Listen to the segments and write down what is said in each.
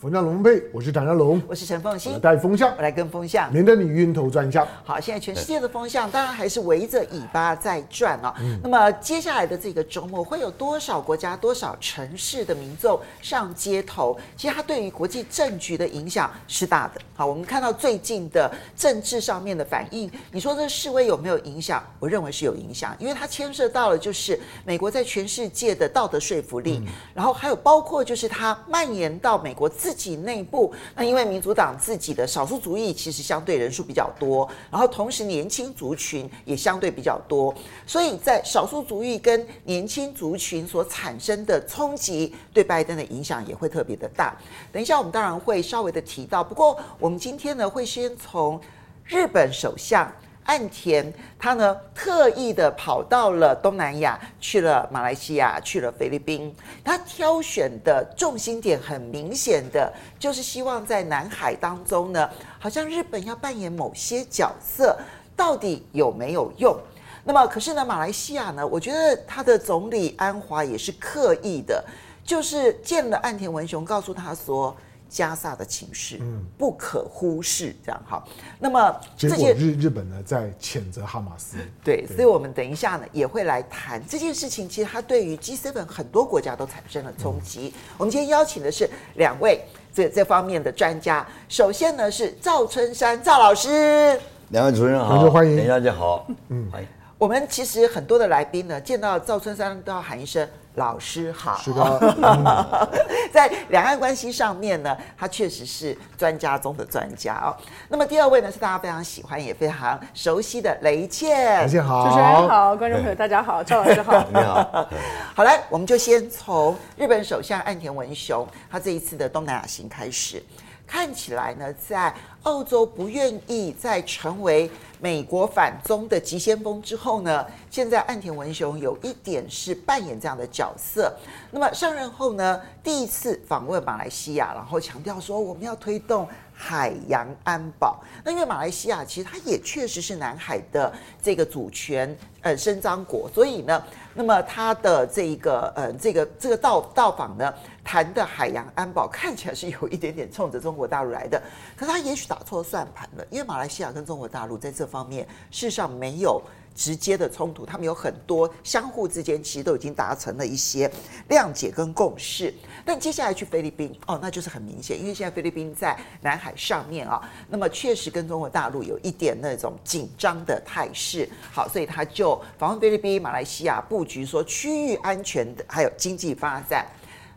风向龙配，我是唐家龙，我是陈凤馨，带风向，我来跟风向，免得你晕头转向。好，现在全世界的风向当然还是围着尾巴在转啊。嗯、那么接下来的这个周末会有多少国家、多少城市的民众上街头？其实它对于国际政局的影响是大的。好，我们看到最近的政治上面的反应，你说这示威有没有影响？我认为是有影响，因为它牵涉到了就是美国在全世界的道德说服力，嗯、然后还有包括就是它蔓延到美国自。自己内部，那因为民主党自己的少数族裔其实相对人数比较多，然后同时年轻族群也相对比较多，所以在少数族裔跟年轻族群所产生的冲击，对拜登的影响也会特别的大。等一下我们当然会稍微的提到，不过我们今天呢会先从日本首相。岸田他呢特意的跑到了东南亚，去了马来西亚，去了菲律宾。他挑选的重心点很明显的就是希望在南海当中呢，好像日本要扮演某些角色，到底有没有用？那么可是呢，马来西亚呢，我觉得他的总理安华也是刻意的，就是见了岸田文雄，告诉他说。加萨的情势，嗯，不可忽视，这样哈。那么，结果日日本呢在谴责哈马斯，对，所以我们等一下呢也会来谈这件事情。其实它对于 G7 很多国家都产生了冲击。嗯、我们今天邀请的是两位这这方面的专家。首先呢是赵春山赵老师，两位主持人好，欢迎，大家好，嗯，欢迎。我们其实很多的来宾呢见到赵春山都要喊一声。老师好，是的，嗯、在两岸关系上面呢，他确实是专家中的专家哦。那么第二位呢，是大家非常喜欢也非常熟悉的雷倩，雷倩好，主持人好，观众朋友大家好，赵老师好，你好。好来，我们就先从日本首相岸田文雄他这一次的东南亚行开始。看起来呢，在澳洲不愿意再成为美国反中的急先锋之后呢，现在岸田文雄有一点是扮演这样的角色。那么上任后呢，第一次访问马来西亚，然后强调说我们要推动海洋安保。那因为马来西亚其实它也确实是南海的这个主权呃伸张国，所以呢。那么他的这一个呃，这个这个到到访呢，谈的海洋安保看起来是有一点点冲着中国大陆来的，可是他也许打错算盘了，因为马来西亚跟中国大陆在这方面事实上没有。直接的冲突，他们有很多相互之间其实都已经达成了一些谅解跟共识。但接下来去菲律宾哦，那就是很明显，因为现在菲律宾在南海上面啊，那么确实跟中国大陆有一点那种紧张的态势。好，所以他就访问菲律宾、马来西亚，布局说区域安全的还有经济发展。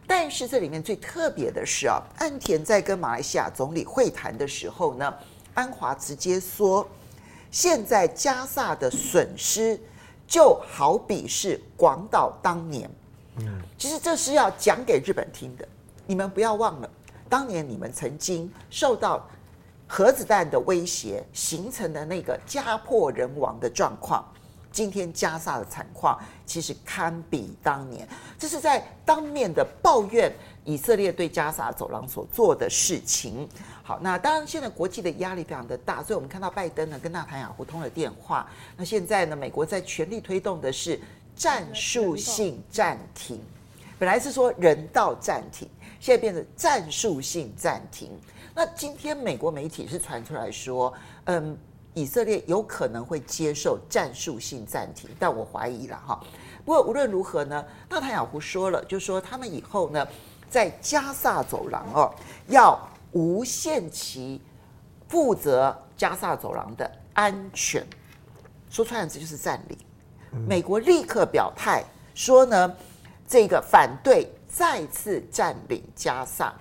但是这里面最特别的是啊，岸田在跟马来西亚总理会谈的时候呢，安华直接说。现在加萨的损失就好比是广岛当年，嗯，其实这是要讲给日本听的。你们不要忘了，当年你们曾经受到核子弹的威胁，形成的那个家破人亡的状况。今天加萨的惨况其实堪比当年，这是在当面的抱怨以色列对加萨走廊所做的事情。好，那当然现在国际的压力非常的大，所以我们看到拜登呢跟纳坦雅胡通了电话。那现在呢，美国在全力推动的是战术性暂停，本来是说人道暂停，现在变成战术性暂停。那今天美国媒体是传出来说，嗯。以色列有可能会接受战术性暂停，但我怀疑了哈。不过无论如何呢，纳塔雅胡说了，就说他们以后呢，在加萨走廊哦，要无限期负责加萨走廊的安全。说穿了，这就是占领。美国立刻表态说呢，这个反对再次占领加萨。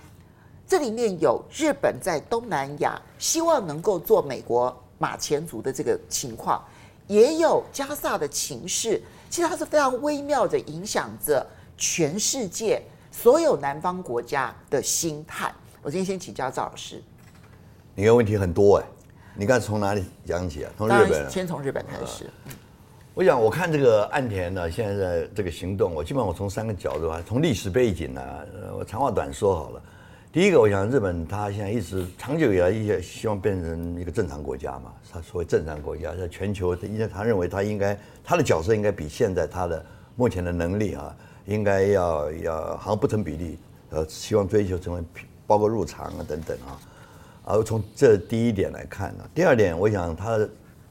这里面有日本在东南亚希望能够做美国。马前卒的这个情况，也有加萨的情势，其实它是非常微妙的影响着全世界所有南方国家的心态。我今天先请教赵老师，你的问题很多哎，你刚才从哪里讲起啊？从日本，先从日本开始。我想我看这个岸田呢，现在的这个行动，我基本上我从三个角度啊，从历史背景呢，我长话短说好了。第一个，我想日本它现在一直长久以来一直希望变成一个正常国家嘛，它所谓正常国家在全球，因为他认为他应该他的角色应该比现在他的目前的能力啊，应该要要好像不成比例，呃，希望追求成为包括入场啊等等啊。而从这第一点来看呢，第二点，我想他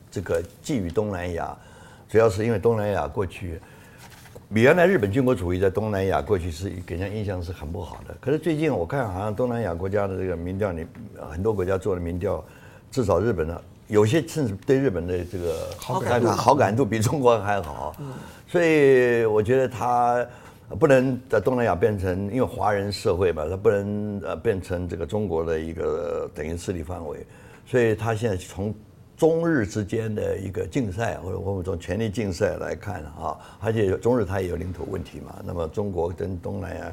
这个觊觎东南亚，主要是因为东南亚过去，比原来日本军国主义在东南亚过去是给人家印象是很不好的。可是最近我看好像东南亚国家的这个民调里，很多国家做的民调，至少日本呢，有些甚至对日本的这个好感度好感度比中国还好。所以我觉得他。不能在东南亚变成，因为华人社会嘛，他不能呃变成这个中国的一个等于势力范围，所以他现在从中日之间的一个竞赛，或者我们从权力竞赛来看啊，而且中日它也有领土问题嘛，那么中国跟东南亚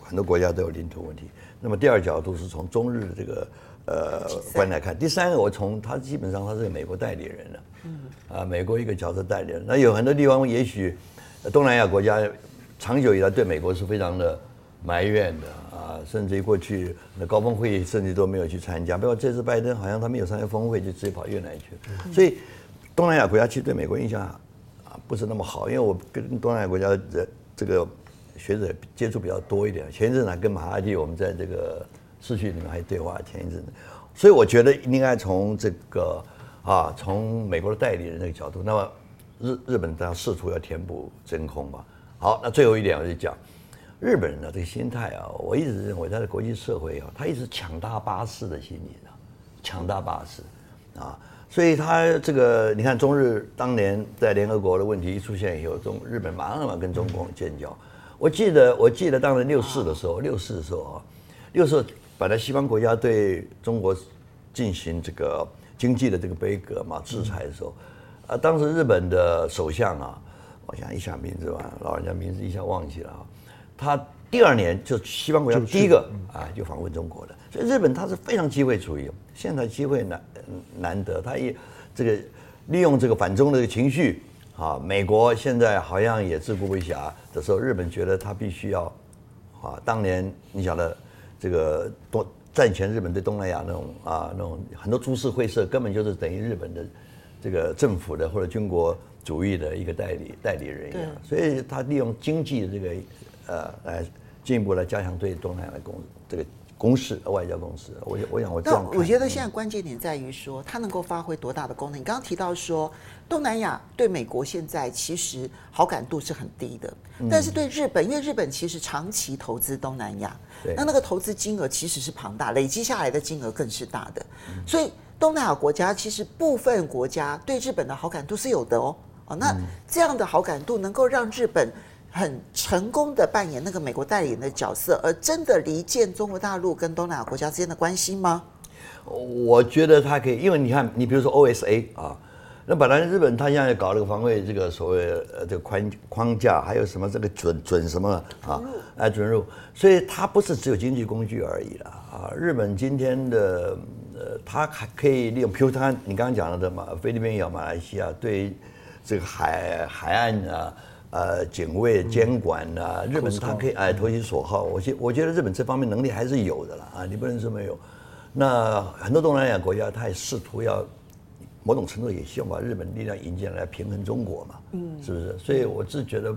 很多国家都有领土问题。那么第二角度是从中日这个呃观来看，第三个我从他基本上他是个美国代理人的，嗯，啊美国一个角色代理人，那有很多地方也许东南亚国家。长久以来对美国是非常的埋怨的啊，甚至于过去那高峰会议甚至都没有去参加。包括这次拜登好像他没有参加峰会，就直接跑越南去了。所以东南亚国家其实对美国印象啊不是那么好。因为我跟东南亚国家的这个学者接触比较多一点。前一阵子跟马哈蒂我们在这个视讯里面还对话。前一阵子，所以我觉得应该从这个啊，从美国的代理人那个角度，那么日日本当然试图要填补真空嘛。好，那最后一点我就讲，日本人的这个心态啊，我一直认为他的国际社会啊，他一直强大巴士的心理啊，强大巴士啊，所以他这个你看中日当年在联合国的问题一出现以后，中日本马上嘛跟中共建交。我记得我记得当年六四的时候，六四的时候啊，六四本来西方国家对中国进行这个经济的这个杯葛嘛制裁的时候，啊，当时日本的首相啊。我想一下名字吧，老人家名字一下忘记了啊。他第二年就西方国家第一个啊就访问中国的，所以日本他是非常机会主义，现在机会难难得，他也这个利用这个反中的情绪啊。美国现在好像也自顾不暇的时候，日本觉得他必须要啊。当年你晓得这个多战前日本对东南亚那种啊那种很多株式会社根本就是等于日本的这个政府的或者军国。主义的一个代理代理人一样，所以他利用经济的这个呃来进一步来加强对东南亚的攻这个攻势外交攻势。我我想我这样，我觉得现在关键点在于说，它能够发挥多大的功能。你刚刚提到说，东南亚对美国现在其实好感度是很低的，但是对日本，因为日本其实长期投资东南亚，那那个投资金额其实是庞大，累积下来的金额更是大的。所以东南亚国家其实部分国家对日本的好感度是有的哦。哦，那这样的好感度能够让日本很成功的扮演那个美国代理人的角色，而真的离间中国大陆跟东南亚国家之间的关系吗？我觉得他可以，因为你看，你比如说 OSA 啊，那本来日本他现在搞了个防卫这个所谓呃这个框框架，还有什么这个准准什么啊，哎准入，所以它不是只有经济工具而已了啊。日本今天的呃，它还可以利用，比如它你刚刚讲的嘛，菲律宾也有马来西亚对。这个海海岸啊，呃，警卫监管啊，日本它可以哎投其所好。我觉我觉得日本这方面能力还是有的啦啊，你不能说没有。那很多东南亚国家，他也试图要某种程度也希望把日本力量引进来平衡中国嘛，嗯，是不是？所以我是觉得，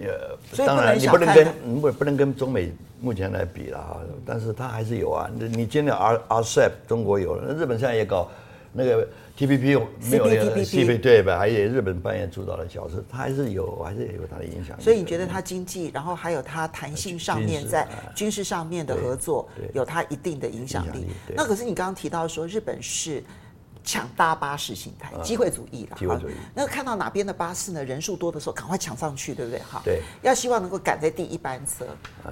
呃，当然你不能跟不不能跟中美目前来比了哈，但是它还是有啊。你你今天 R RCEP 中国有了，那日本现在也搞那个。T P P 没有那个 T P P 对吧？还有日本扮演主导的角色，它还是有，还是有它的影响。所以你觉得它经济，然后还有它弹性上面，在军事上面的合作，有它一定的影响力。那可是你刚刚提到说，日本是抢大巴士形态，机会主义了。机会主义。那看到哪边的巴士呢？人数多的时候，赶快抢上去，对不对？哈。对。要希望能够赶在第一班车。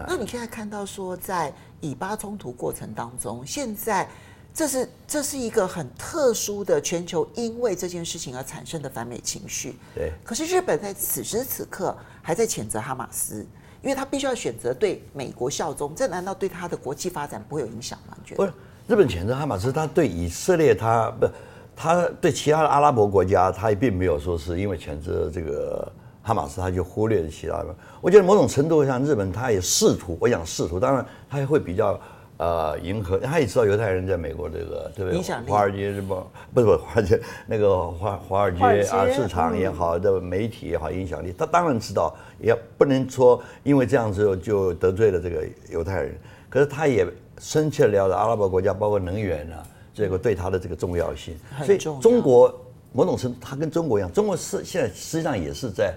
那你现在看到说，在以巴冲突过程当中，现在。这是这是一个很特殊的全球，因为这件事情而产生的反美情绪。对。可是日本在此时此刻还在谴责哈马斯，因为他必须要选择对美国效忠。这难道对他的国际发展不会有影响吗？你觉得？不是，日本谴责哈马斯，他对以色列他不，他对其他的阿拉伯国家，他也并没有说是因为谴责这个哈马斯，他就忽略了其他的。我觉得某种程度上，日本他也试图，我想试图，当然他也会比较。呃迎合，他也知道犹太人在美国这个对不对？影响。华尔街日报不是不是华尔街那个华华尔街啊市场也好，的媒体也好，影响力，他当然知道，也不能说因为这样子就得罪了这个犹太人。可是他也深切了解阿拉伯国家，包括能源啊，这个对他的这个重要性。所以中国某种程度，他跟中国一样，中国是现在实际上也是在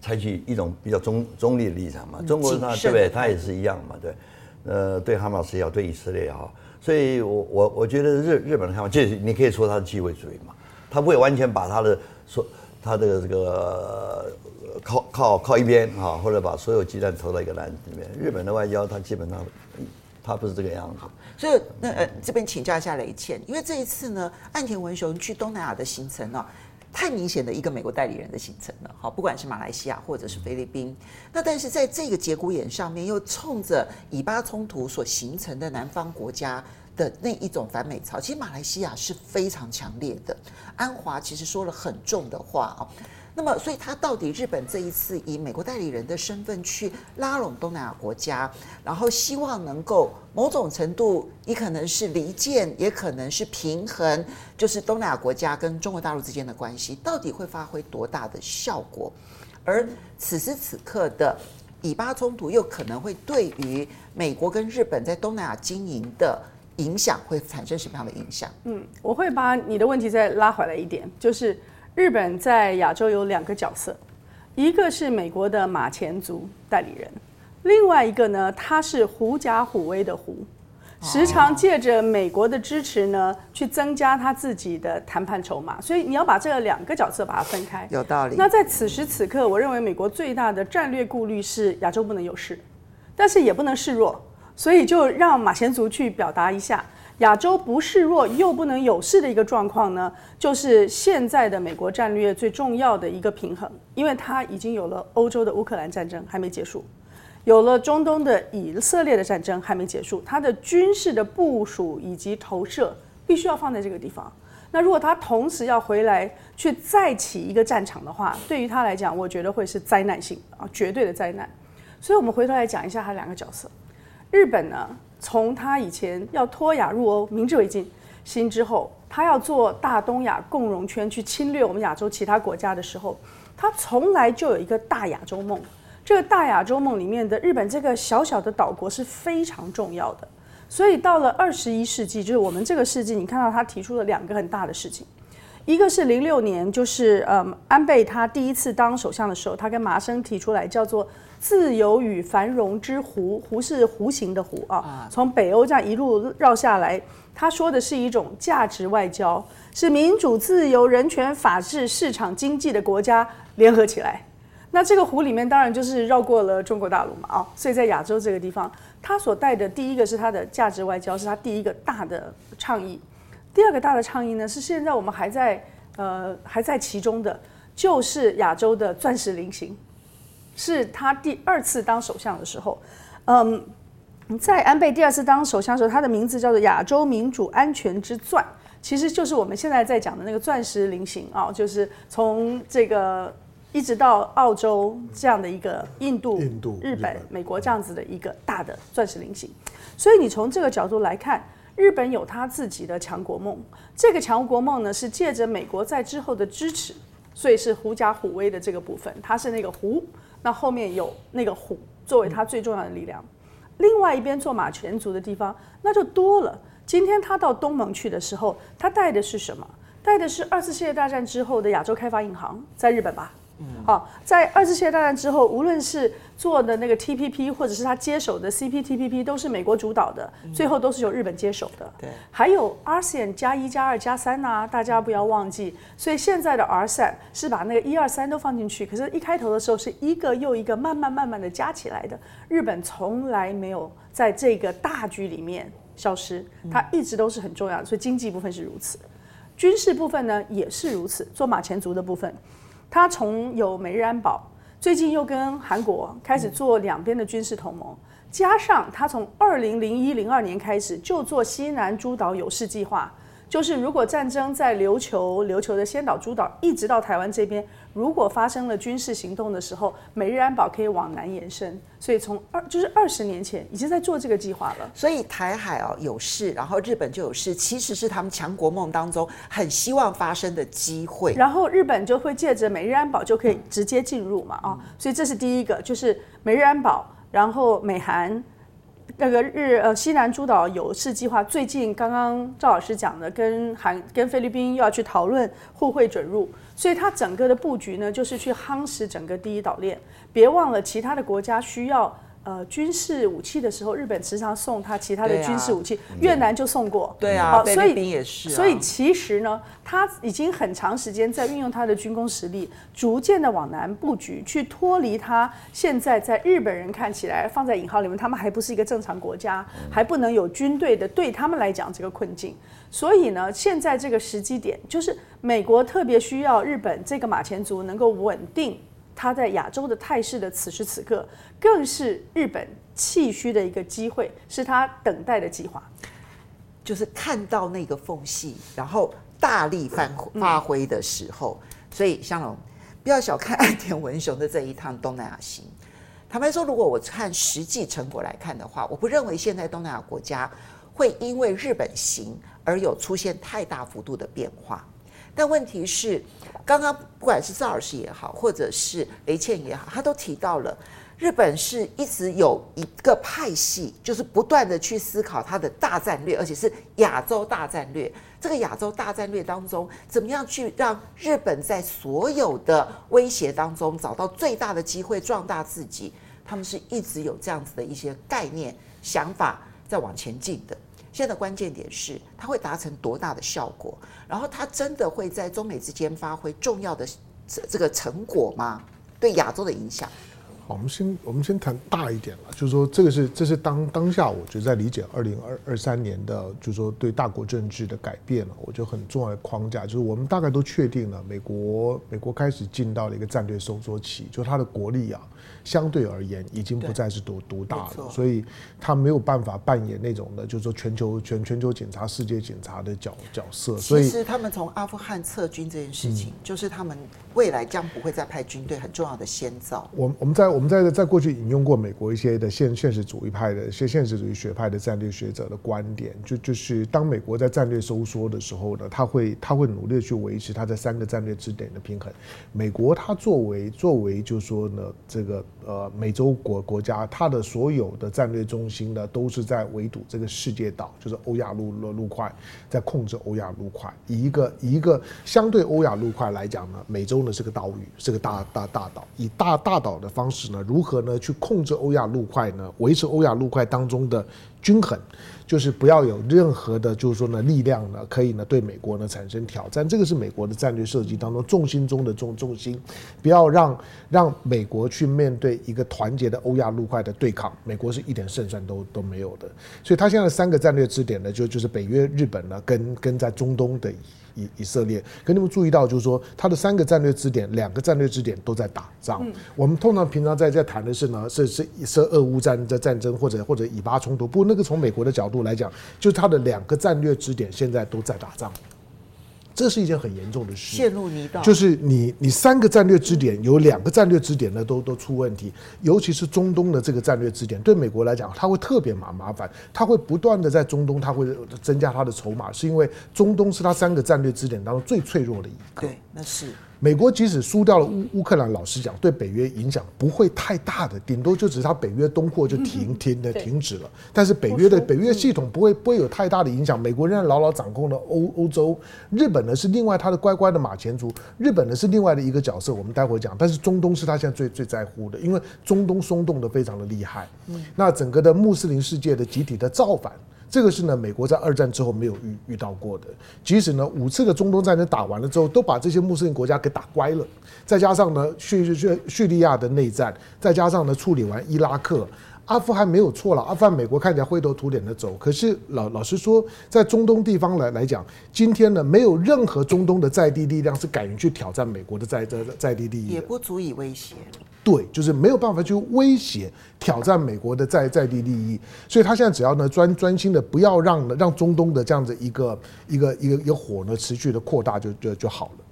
采取一种比较中中立的立场嘛。中国他对不对？他也是一样嘛，对。呃，对哈马斯也好，对以色列也好，所以我我我觉得日日本的看法，就是你可以说他是机会主义嘛，他不会完全把他的说他的这个靠靠靠一边哈，或者把所有鸡蛋投到一个篮子里面。日本的外交，他基本上他不是这个样子。所以那呃这边请教一下雷倩，因为这一次呢，岸田文雄去东南亚的行程呢、太明显的一个美国代理人的形成了，好，不管是马来西亚或者是菲律宾，那但是在这个节骨眼上面，又冲着以巴冲突所形成的南方国家的那一种反美潮，其实马来西亚是非常强烈的，安华其实说了很重的话啊。那么，所以他到底日本这一次以美国代理人的身份去拉拢东南亚国家，然后希望能够某种程度，也可能是离间，也可能是平衡，就是东南亚国家跟中国大陆之间的关系，到底会发挥多大的效果？而此时此刻的以巴冲突，又可能会对于美国跟日本在东南亚经营的影响，会产生什么样的影响？嗯，我会把你的问题再拉回来一点，就是。日本在亚洲有两个角色，一个是美国的马前卒代理人，另外一个呢，他是狐假虎威的狐，时常借着美国的支持呢，去增加他自己的谈判筹码。所以你要把这两个角色把它分开。有道理。那在此时此刻，我认为美国最大的战略顾虑是亚洲不能有事，但是也不能示弱，所以就让马前卒去表达一下。亚洲不示弱又不能有事的一个状况呢，就是现在的美国战略最重要的一个平衡，因为它已经有了欧洲的乌克兰战争还没结束，有了中东的以色列的战争还没结束，它的军事的部署以及投射必须要放在这个地方。那如果他同时要回来去再起一个战场的话，对于他来讲，我觉得会是灾难性啊，绝对的灾难。所以，我们回头来讲一下他两个角色，日本呢？从他以前要脱亚入欧，明治维新之后，他要做大东亚共荣圈去侵略我们亚洲其他国家的时候，他从来就有一个大亚洲梦。这个大亚洲梦里面的日本这个小小的岛国是非常重要的。所以到了二十一世纪，就是我们这个世纪，你看到他提出了两个很大的事情，一个是零六年，就是嗯安倍他第一次当首相的时候，他跟麻生提出来叫做。自由与繁荣之湖，湖是弧形的湖啊，从北欧这样一路绕下来，他说的是一种价值外交，是民主、自由、人权、法治、市场经济的国家联合起来。那这个湖里面当然就是绕过了中国大陆嘛啊，所以在亚洲这个地方，他所带的第一个是他的价值外交，是他第一个大的倡议。第二个大的倡议呢，是现在我们还在呃还在其中的，就是亚洲的钻石菱形。是他第二次当首相的时候，嗯，在安倍第二次当首相的时候，他的名字叫做“亚洲民主安全之钻”，其实就是我们现在在讲的那个钻石菱形啊，就是从这个一直到澳洲这样的一个印度、印度、日本、美国这样子的一个大的钻石菱形。所以你从这个角度来看，日本有他自己的强国梦，这个强国梦呢是借着美国在之后的支持，所以是狐假虎威的这个部分，它是那个狐。那后面有那个虎作为他最重要的力量，另外一边做马前卒的地方那就多了。今天他到东盟去的时候，他带的是什么？带的是二次世界大战之后的亚洲开发银行，在日本吧。嗯好，在二次世界大战之后，无论是做的那个 TPP，或者是他接手的 CPTPP，都是美国主导的，最后都是由日本接手的。对，还有 ASEAN 加一加二加三呐，大家不要忘记。所以现在的 RCEP 是把那个一二三都放进去，可是一开头的时候是一个又一个慢慢慢慢的加起来的。日本从来没有在这个大局里面消失，它一直都是很重要的。所以经济部分是如此，军事部分呢也是如此，做马前卒的部分。它从有美日安保，最近又跟韩国开始做两边的军事同盟，加上他从二零零一零二年开始就做西南诸岛有事计划，就是如果战争在琉球、琉球的先岛诸岛一直到台湾这边，如果发生了军事行动的时候，美日安保可以往南延伸。所以从二就是二十年前已经在做这个计划了。所以台海哦有事，然后日本就有事，其实是他们强国梦当中很希望发生的机会。然后日本就会借着美日安保就可以直接进入嘛啊，所以这是第一个，就是美日安保，然后美韩。那个日呃西南诸岛有事计划，最近刚刚赵老师讲的，跟韩跟菲律宾又要去讨论互惠准入，所以它整个的布局呢，就是去夯实整个第一岛链。别忘了，其他的国家需要。呃，军事武器的时候，日本时常送他其他的军事武器，啊、越南就送过。对啊，好，所以也是、啊。所以其实呢，他已经很长时间在运用他的军工实力，逐渐的往南布局，去脱离他现在在日本人看起来放在引号里面，他们还不是一个正常国家，还不能有军队的，对他们来讲这个困境。所以呢，现在这个时机点，就是美国特别需要日本这个马前卒能够稳定。他在亚洲的态势的此时此刻，更是日本气虚的一个机会，是他等待的计划，就是看到那个缝隙，然后大力发发挥的时候。所以香龙，不要小看岸田文雄的这一趟东南亚行。坦白说，如果我看实际成果来看的话，我不认为现在东南亚国家会因为日本行而有出现太大幅度的变化。但问题是，刚刚不管是赵老师也好，或者是雷倩也好，他都提到了日本是一直有一个派系，就是不断的去思考它的大战略，而且是亚洲大战略。这个亚洲大战略当中，怎么样去让日本在所有的威胁当中找到最大的机会壮大自己？他们是一直有这样子的一些概念想法在往前进的。现在的关键点是，它会达成多大的效果？然后它真的会在中美之间发挥重要的这这个成果吗？对亚洲的影响？好，我们先我们先谈大一点了，就是说这个是这是当当下，我觉得在理解二零二二三年的，就是说对大国政治的改变了，我觉得很重要的框架，就是我们大概都确定了，美国美国开始进到了一个战略收缩期，就是它的国力啊。相对而言，已经不再是独独大了，所以他没有办法扮演那种的，就是说全球全全球警察、世界警察的角角色。所以，其实他们从阿富汗撤军这件事情，就是他们未来将不会再派军队很重要的先兆。我我们在我们在在过去引用过美国一些的现现实主义派的、现现实主义学派的战略学者的观点，就就是当美国在战略收缩的时候呢，他会他会努力的去维持他在三个战略支点的平衡。美国它作为作为就是说呢这个。呃，美洲国国家，它的所有的战略中心呢，都是在围堵这个世界岛，就是欧亚陆陆陆块，在控制欧亚陆块。以一个以一个相对欧亚陆块来讲呢，美洲呢是个岛屿，是个大大大岛。以大大岛的方式呢，如何呢去控制欧亚陆块呢？维持欧亚陆块当中的均衡。就是不要有任何的，就是说呢，力量呢，可以呢对美国呢产生挑战。这个是美国的战略设计当中重心中的重重心，不要让让美国去面对一个团结的欧亚陆块的对抗，美国是一点胜算都都没有的。所以，他现在三个战略支点呢，就就是北约、日本呢，跟跟在中东的。以以色列，可你们注意到，就是说，它的三个战略支点，两个战略支点都在打仗。嗯、我们通常平常在在谈的是呢，是是是俄乌战的战争，或者或者以巴冲突。不过那个从美国的角度来讲，就是它的两个战略支点现在都在打仗。这是一件很严重的事，陷入泥沼。就是你，你三个战略支点有两个战略支点呢，都都出问题。尤其是中东的这个战略支点，对美国来讲，它会特别麻麻烦，它会不断的在中东，它会增加它的筹码，是因为中东是它三个战略支点当中最脆弱的一个。对，那是。美国即使输掉了乌乌克兰，老实讲，对北约影响不会太大的，顶多就只是它北约东扩就停停的停止了。但是北约的北约系统不会不会有太大的影响。美国仍然牢牢掌控了欧欧洲，日本呢是另外他的乖乖的马前卒，日本呢是另外的一个角色，我们待会讲。但是中东是他现在最最在乎的，因为中东松动的非常的厉害。那整个的穆斯林世界的集体的造反。这个是呢，美国在二战之后没有遇遇到过的。即使呢，五次的中东战争打完了之后，都把这些穆斯林国家给打乖了。再加上呢，叙叙叙利亚的内战，再加上呢，处理完伊拉克、阿富汗没有错了，阿富汗美国看起来灰头土脸的走，可是老老实说，在中东地方来来讲，今天呢，没有任何中东的在地力量是敢于去挑战美国的在在在地利益，也不足以威胁。对，就是没有办法去威胁挑战美国的在在地利益，所以他现在只要呢专专心的不要让让中东的这样子一个一个一个一个火呢持续的扩大就就就好了。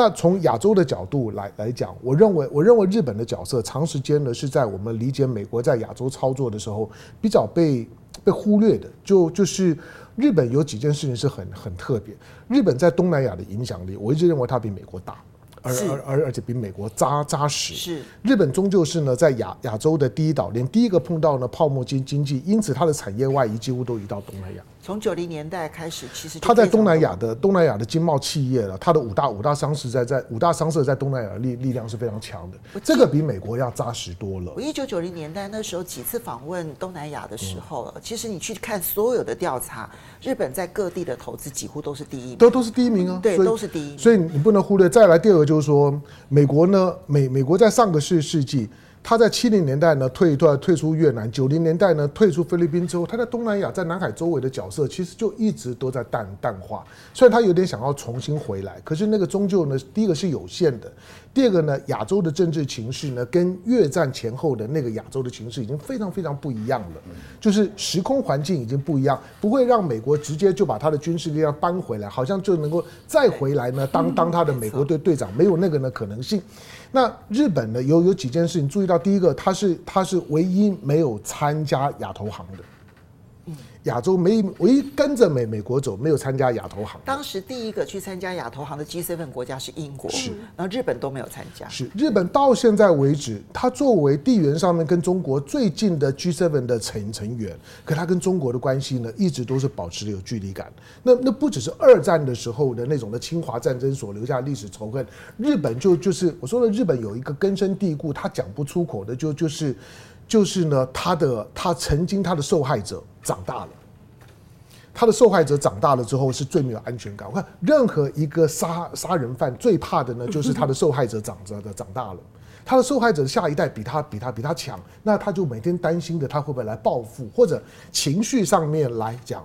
那从亚洲的角度来来讲，我认为我认为日本的角色长时间呢是在我们理解美国在亚洲操作的时候比较被被忽略的。就就是日本有几件事情是很很特别，日本在东南亚的影响力，我一直认为它比美国大。而而而而且比美国扎扎实。是日本终究是呢，在亚亚洲的第一岛链，第一个碰到呢泡沫经经济，因此它的产业外移几乎都移到东南亚。从九零年代开始，其实它在东南亚的东南亚的经贸企业了，它的五大五大商社在在五大商社在东南亚力力量是非常强的，这个比美国要扎实多了。我一九九零年代那时候几次访问东南亚的时候，其实你去看所有的调查，日本在各地的投资几乎都是第一名，都都是第一名啊，对，都是第一名。所以你不能忽略。再来第二个就是说，美国呢，美美国在上个世世纪。他在七零年代呢退退退出越南，九零年代呢退出菲律宾之后，他在东南亚在南海周围的角色其实就一直都在淡淡化。虽然他有点想要重新回来，可是那个终究呢，第一个是有限的，第二个呢，亚洲的政治情势呢跟越战前后的那个亚洲的情势已经非常非常不一样了，就是时空环境已经不一样，不会让美国直接就把他的军事力量搬回来，好像就能够再回来呢当当他的美国队队长，没有那个呢可能性。那日本呢，有有几件事情注意到，第一个，他是他是唯一没有参加亚投行的。亚洲没唯一跟着美美国走，没有参加亚投行。当时第一个去参加亚投行的 G7 国家是英国，是，然后日本都没有参加。是日本到现在为止，它作为地缘上面跟中国最近的 G7 的成成员，可它跟中国的关系呢，一直都是保持着有距离感。那那不只是二战的时候的那种的侵华战争所留下历史仇恨，日本就就是我说的日本有一个根深蒂固，他讲不出口的，就就是就是呢，他的他曾经他的受害者。长大了，他的受害者长大了之后是最没有安全感。我看任何一个杀杀人犯最怕的呢，就是他的受害者长着的长大了，他的受害者下一代比他比他比他强，那他就每天担心的他会不会来报复，或者情绪上面来讲，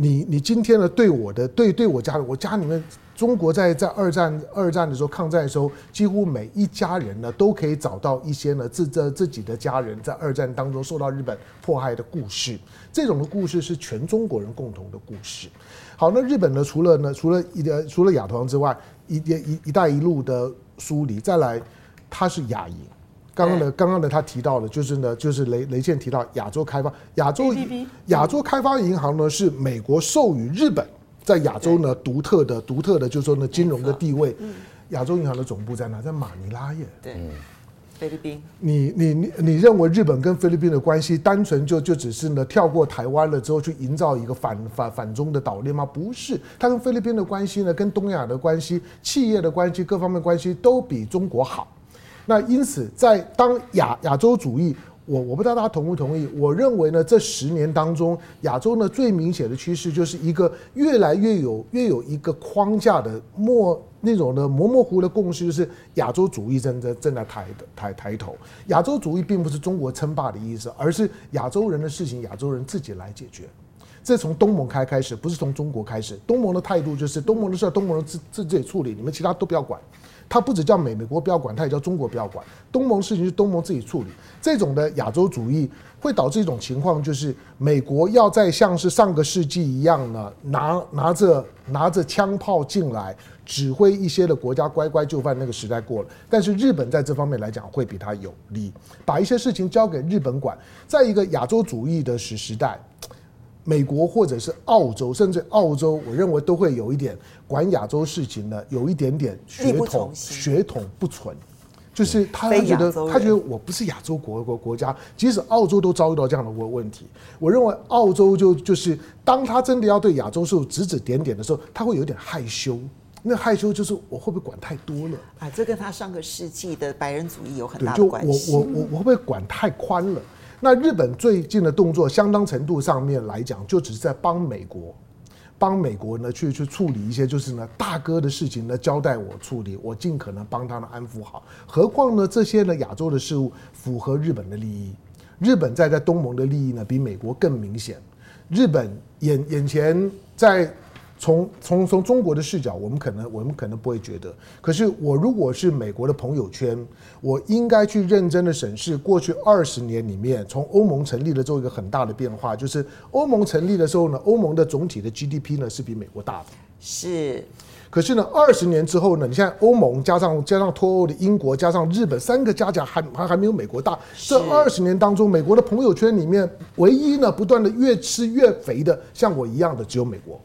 你你今天呢对我的对对我家我家里面。中国在在二战二战的时候抗战的时候，几乎每一家人呢都可以找到一些呢自这自己的家人在二战当中受到日本迫害的故事。这种的故事是全中国人共同的故事。好，那日本呢，除了呢除了一呃除了亚投行之外，一一一带一路的梳理，再来它是亚银。刚刚呢刚刚呢他提到了，就是呢就是雷雷倩提到亚洲开发亚洲亚洲开发银行呢是美国授予日本。在亚洲呢，独特的、独特的，就是说呢，金融的地位。亚洲银行的总部在哪？在马尼拉耶。对，菲律宾。你你你你认为日本跟菲律宾的关系单纯就就只是呢跳过台湾了之后去营造一个反反反中的岛链吗？不是，它跟菲律宾的关系呢，跟东亚的关系、企业的关系、各方面关系都比中国好。那因此，在当亚亚洲主义。我我不知道大家同不同意，我认为呢，这十年当中，亚洲呢最明显的趋势就是一个越来越有越有一个框架的模那种的模模糊的共识，就是亚洲主义正在正在抬的抬抬头。亚洲主义并不是中国称霸的意思，而是亚洲人的事情，亚洲人自己来解决。这从东盟开开始，不是从中国开始。东盟的态度就是东盟的事，东盟人自自己处理，你们其他都不要管。他不只叫美美国不要管，他也叫中国不要管。东盟事情是东盟自己处理。这种的亚洲主义会导致一种情况，就是美国要再像是上个世纪一样呢，拿拿着拿着枪炮进来指挥一些的国家乖乖就范，那个时代过了。但是日本在这方面来讲会比他有利，把一些事情交给日本管。在一个亚洲主义的时时代。美国或者是澳洲，甚至澳洲，我认为都会有一点管亚洲事情呢，有一点点血统血统不纯，就是他觉得他觉得我不是亚洲国国国家，即使澳洲都遭遇到这样的问问题。我认为澳洲就就是当他真的要对亚洲事指指点点的时候，他会有点害羞。那害羞就是我会不会管太多了啊？这跟他上个世纪的白人主义有很大的关系。我我我我会不会管太宽了？那日本最近的动作，相当程度上面来讲，就只是在帮美国，帮美国呢去去处理一些，就是呢大哥的事情呢交代我处理，我尽可能帮他们安抚好。何况呢这些呢亚洲的事物符合日本的利益，日本在在东盟的利益呢，比美国更明显。日本眼眼前在从从从中国的视角，我们可能我们可能不会觉得。可是我如果是美国的朋友圈，我应该去认真的审视过去二十年里面，从欧盟成立了之后一个很大的变化，就是欧盟成立的时候呢，欧盟的总体的 GDP 呢是比美国大的。是。可是呢，二十年之后呢，你现在欧盟加上加上脱欧的英国加上日本三个加起来还还还没有美国大。这二十年当中，美国的朋友圈里面唯一呢不断的越吃越肥的，像我一样的只有美国。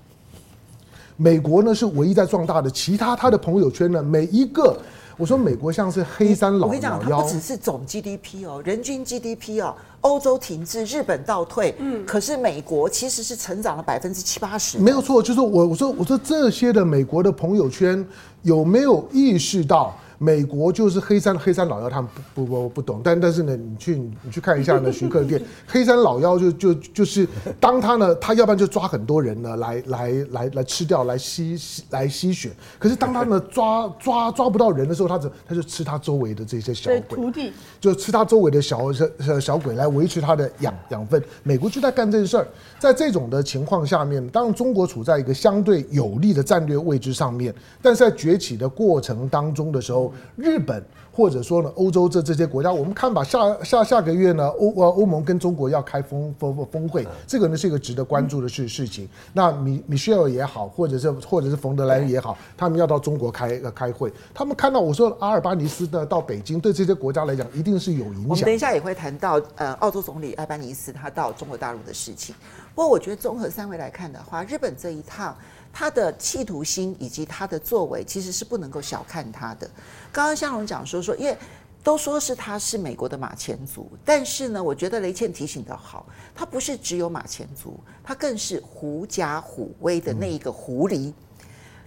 美国呢是唯一在壮大的，其他他的朋友圈呢每一个。我说美国像是黑山老妖，我跟你讲，它不只是总 GDP 哦，人均 GDP 哦，欧洲停滞，日本倒退，嗯，可是美国其实是成长了百分之七八十，没有错，就是我我说我说这些的美国的朋友圈有没有意识到？美国就是黑山黑山老妖，他们不不不不懂，但但是呢，你去你去看一下呢，徐克的店，黑山老妖就就就是当他呢，他要不然就抓很多人呢来来来来吃掉，来吸吸来吸血，可是当他呢抓抓抓不到人的时候，他就他就吃他周围的这些小鬼，徒弟就吃他周围的小小小鬼来维持他的养养分。美国就在干这事儿，在这种的情况下面，当然中国处在一个相对有利的战略位置上面，但是在崛起的过程当中的时候。日本或者说呢，欧洲这这些国家，我们看吧，下下下个月呢，欧呃欧盟跟中国要开峰峰峰会，这个呢是一个值得关注的事事情。那米米歇尔也好，或者是或者是冯德莱恩也好，他们要到中国开呃开会，他们看到我说阿尔巴尼斯呢到北京，对这些国家来讲一定是有影响。我们等一下也会谈到呃澳洲总理阿尔巴尼斯他到中国大陆的事情。不过我觉得综合三位来看的话，日本这一趟。他的企图心以及他的作为，其实是不能够小看他的。刚刚向荣讲说说，因为都说是他是美国的马前卒，但是呢，我觉得雷倩提醒的好，他不是只有马前卒，他更是狐假虎威的那一个狐狸。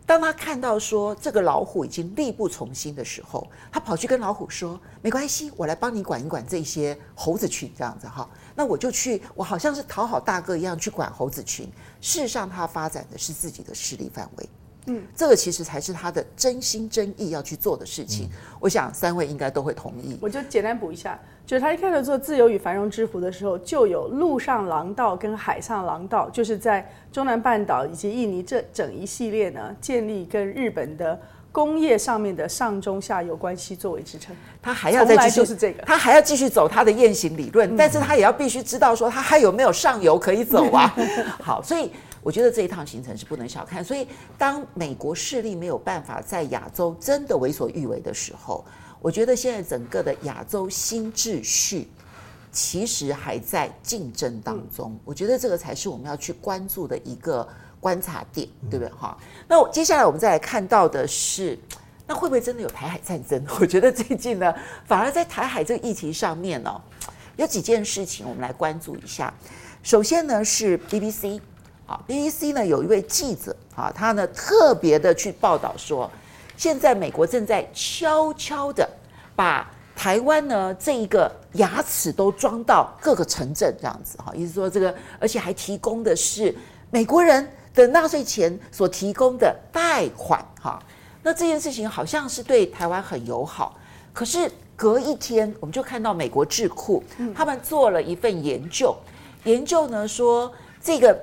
当他看到说这个老虎已经力不从心的时候，他跑去跟老虎说：“没关系，我来帮你管一管这些猴子群，这样子哈。那我就去，我好像是讨好大哥一样去管猴子群。事实上，他发展的是自己的势力范围。嗯，这个其实才是他的真心真意要去做的事情。我想三位应该都会同意。我就简单补一下。”就是他一开始做自由与繁荣之福的时候，就有陆上廊道跟海上廊道，就是在中南半岛以及印尼这整一系列呢，建立跟日本的工业上面的上中下游关系作为支撑。他还要再继续，是这个，他还要继续走他的雁行理论，但是他也要必须知道说他还有没有上游可以走啊。好，所以我觉得这一趟行程是不能小看。所以当美国势力没有办法在亚洲真的为所欲为的时候。我觉得现在整个的亚洲新秩序，其实还在竞争当中。我觉得这个才是我们要去关注的一个观察点，对不对？哈。那接下来我们再来看到的是，那会不会真的有台海战争？我觉得最近呢，反而在台海这个议题上面呢，有几件事情我们来关注一下。首先呢是 BBC 啊，BBC 呢有一位记者啊，他呢特别的去报道说。现在美国正在悄悄的把台湾呢这一个牙齿都装到各个城镇这样子哈，意思说这个，而且还提供的是美国人的纳税钱所提供的贷款哈。那这件事情好像是对台湾很友好，可是隔一天我们就看到美国智库他们做了一份研究，研究呢说这个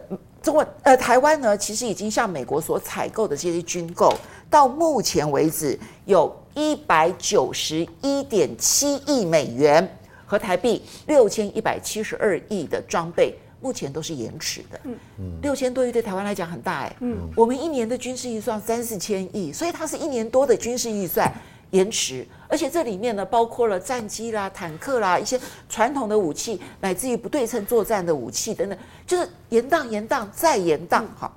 中国呃台湾呢其实已经向美国所采购的这些军购。到目前为止，有一百九十一点七亿美元和台币六千一百七十二亿的装备，目前都是延迟的。嗯嗯，六千多亿对台湾来讲很大哎。嗯，我们一年的军事预算三四千亿，所以它是一年多的军事预算延迟，而且这里面呢，包括了战机啦、坦克啦、一些传统的武器，乃至于不对称作战的武器等等，就是延宕、延宕再延宕。哈。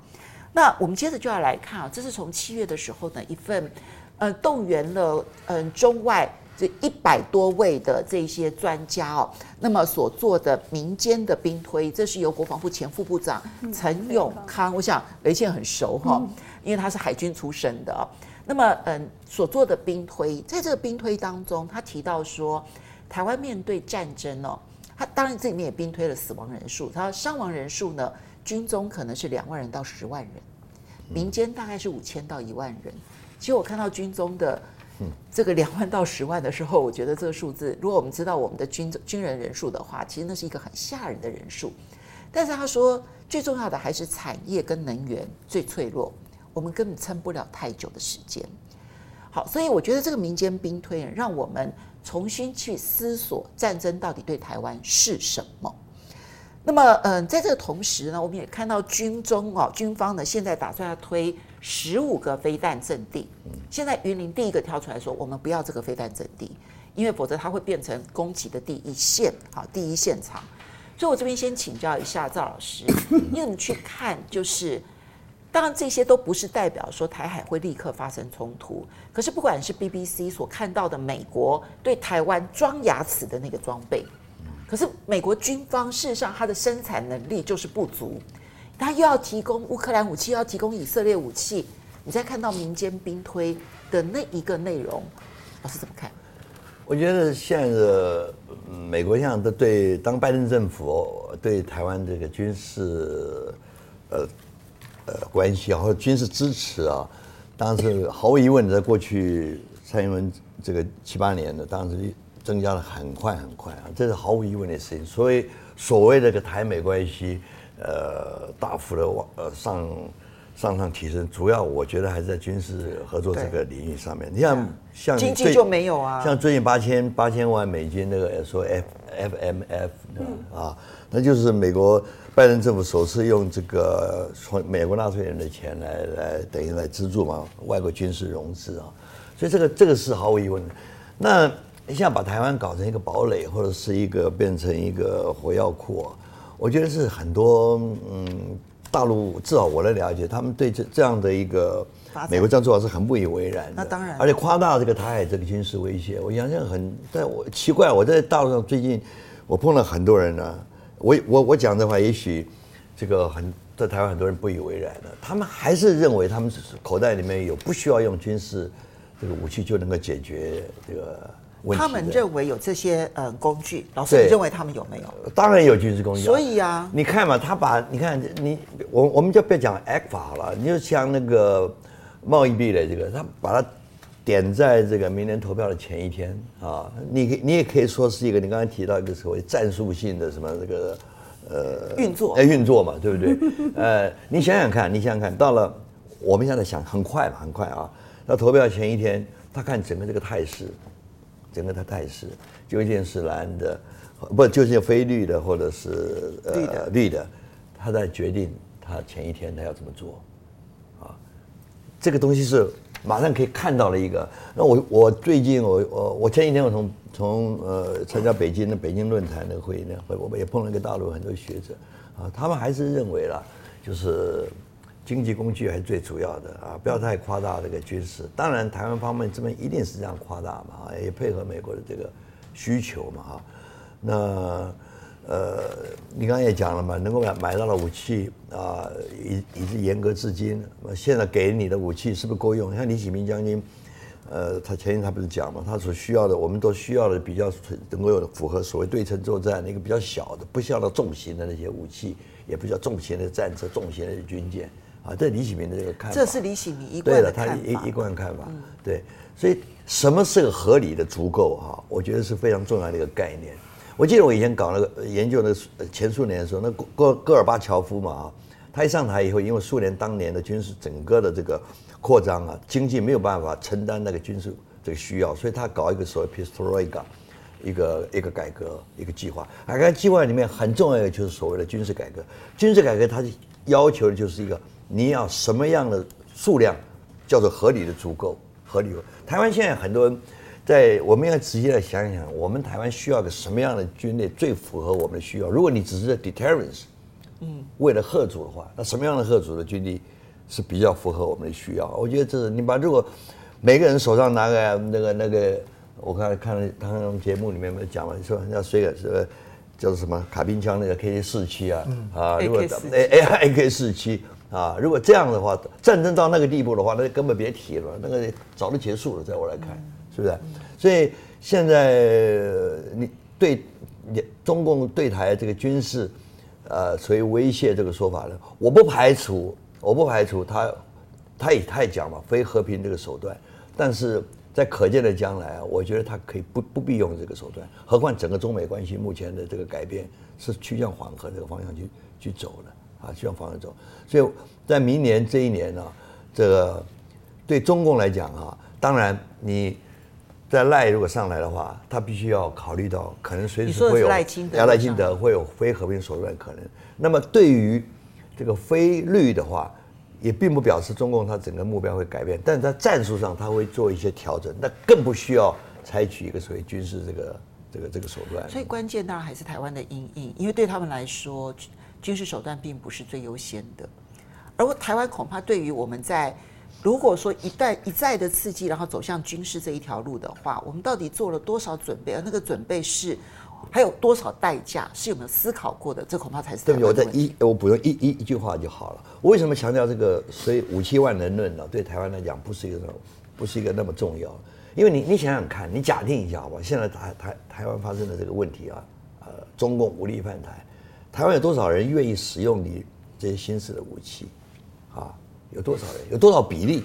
那我们接着就要来看啊，这是从七月的时候呢，一份，呃，动员了嗯中外这一百多位的这些专家哦，那么所做的民间的兵推，这是由国防部前副部长陈永康，我想雷倩很熟哈，因为他是海军出身的哦。那么嗯，所做的兵推，在这个兵推当中，他提到说，台湾面对战争哦，他当然这里面也兵推了死亡人数，他伤亡人数呢？军中可能是两万人到十万人，民间大概是五千到一万人。其实我看到军中的这个两万到十万的时候，我觉得这个数字，如果我们知道我们的军军人人数的话，其实那是一个很吓人的人数。但是他说，最重要的还是产业跟能源最脆弱，我们根本撑不了太久的时间。好，所以我觉得这个民间兵推让我们重新去思索战争到底对台湾是什么。那么，嗯，在这个同时呢，我们也看到军中哦，军方呢现在打算要推十五个飞弹阵地。现在云林第一个跳出来说，我们不要这个飞弹阵地，因为否则它会变成攻击的第一线，好，第一现场。所以我这边先请教一下赵老师，你怎么去看？就是。当然，这些都不是代表说台海会立刻发生冲突。可是，不管是 BBC 所看到的美国对台湾装牙齿的那个装备，可是美国军方事实上它的生产能力就是不足，它又要提供乌克兰武器，又要提供以色列武器。你再看到民间兵推的那一个内容，老师怎么看？我觉得现在的美国现在都对当拜登政府对台湾这个军事，呃。呃，关系啊，或者军事支持啊，当然是毫无疑问，在过去蔡英文这个七八年的，当时增加了很快很快啊，这是毫无疑问的事情。所以所谓这个台美关系，呃，大幅的往呃上上上提升，主要我觉得还是在军事合作这个领域上面。你像像经济就没有啊，像最近八千八千万美金那个说 F F M F 啊，那就是美国。拜登政府首次用这个从美国纳税人的钱来来等于来资助嘛，外国军事融资啊，所以这个这个是毫无疑问的。那你现在把台湾搞成一个堡垒，或者是一个变成一个火药库，我觉得是很多嗯大陆至少我的了解，他们对这这样的一个美国这样做法是很不以为然的。那当然，而且夸大这个台海这个军事威胁，我想想很，但我奇怪，我在大陆上最近我碰了很多人呢。我我我讲的话，也许这个很在台湾很多人不以为然的，他们还是认为他们口袋里面有不需要用军事这个武器就能够解决这个。他们认为有这些呃工具，老师你认为他们有没有？当然有军事工具。所以啊，你看嘛，他把你看你我我们就不要讲 ACFA 好了，你就像那个贸易壁垒这个，他把它。点在这个明年投票的前一天啊，你你也可以说是一个你刚才提到一个所谓战术性的什么这个呃运作哎运作嘛，对不对？呃，你想想看，你想想看到了我们现在想很快嘛，很快啊，那投票前一天，他看整个这个态势，整个的态势究竟是蓝的，不究竟非绿的，或者是呃绿的绿的，他在决定他前一天他要怎么做啊，这个东西是。马上可以看到了一个。那我我最近我我我前几天我从从呃参加北京的北京论坛的会议呢，我们也碰了一个大陆很多学者啊，他们还是认为啦，就是经济工具还是最主要的啊，不要太夸大这个军事。当然台湾方面这边一定是这样夸大嘛，也配合美国的这个需求嘛哈。那。呃，你刚才也讲了嘛，能够买买到了武器啊，以以至严格至今。现在给你的武器是不是够用？像李启明将军，呃，他前天他不是讲嘛，他所需要的，我们都需要的比较能够有符合所谓对称作战那个比较小的，不需要到重型的那些武器，也不需要重型的战车、重型的军舰啊。这李启明的这个看法，这是李启明一贯的看法。对了，他一一贯看法。嗯、对，所以什么是个合理的足够哈？我觉得是非常重要的一个概念。我记得我以前搞那个研究那个前苏联的时候，那戈戈尔巴乔夫嘛啊，他一上台以后，因为苏联当年的军事整个的这个扩张啊，经济没有办法承担那个军事这个需要，所以他搞一个所谓 Perestroika，一个一个改革一个计划。改革计划里面很重要的就是所谓的军事改革。军事改革它要求的就是一个你要什么样的数量叫做合理的足够合理。台湾现在很多人。在我们要直接来想一想，我们台湾需要个什么样的军队最符合我们的需要？如果你只是在 deterrence，嗯，为了贺主的话，那什么样的贺主的军力是比较符合我们的需要？我觉得这是你把如果每个人手上拿个那个那个，我刚才看了他们节目里面没有讲嘛，说要谁个是个叫做什么卡宾枪那个 K 四七啊，嗯、啊，如果 A A K 四七啊，如果这样的话，战争到那个地步的话，那就根本别提了，那个早就结束了，在我来看。嗯是不是？所以现在你对你中共对台这个军事，呃，所谓威胁这个说法呢，我不排除，我不排除他，他也他也讲嘛，非和平这个手段，但是在可见的将来啊，我觉得他可以不不必用这个手段。何况整个中美关系目前的这个改变是趋向缓和这个方向去去走的啊，趋向方向走。所以在明年这一年呢，这个对中共来讲啊，当然你在赖如果上来的话，他必须要考虑到可能随时会有赖清德，赖清德会有非和平手段可能。那么对于这个非绿的话，也并不表示中共他整个目标会改变，但是在战术上他会做一些调整，那更不需要采取一个所谓军事这个这个这个手段。所以关键当然还是台湾的阴影，因为对他们来说，军事手段并不是最优先的。而台湾恐怕对于我们在如果说一旦一再的刺激，然后走向军事这一条路的话，我们到底做了多少准备？而那个准备是。还有多少代价是有没有思考过的？这恐怕才是。对我再一我补充一一一句话就好了。我为什么强调这个所以五七万人论呢？对台湾来讲不是一个不是一个那么重要。因为你你想想看，你假定一下好不好？现在台台台湾发生的这个问题啊，呃，中共武力犯台，台湾有多少人愿意使用你这些新式的武器？啊，有多少人？有多少比例？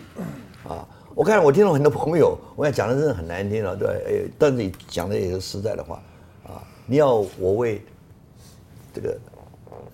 啊，我看我听到很多朋友，我想讲的真的很难听了，对，哎，但是你讲的也是实在的话。啊你要我为这个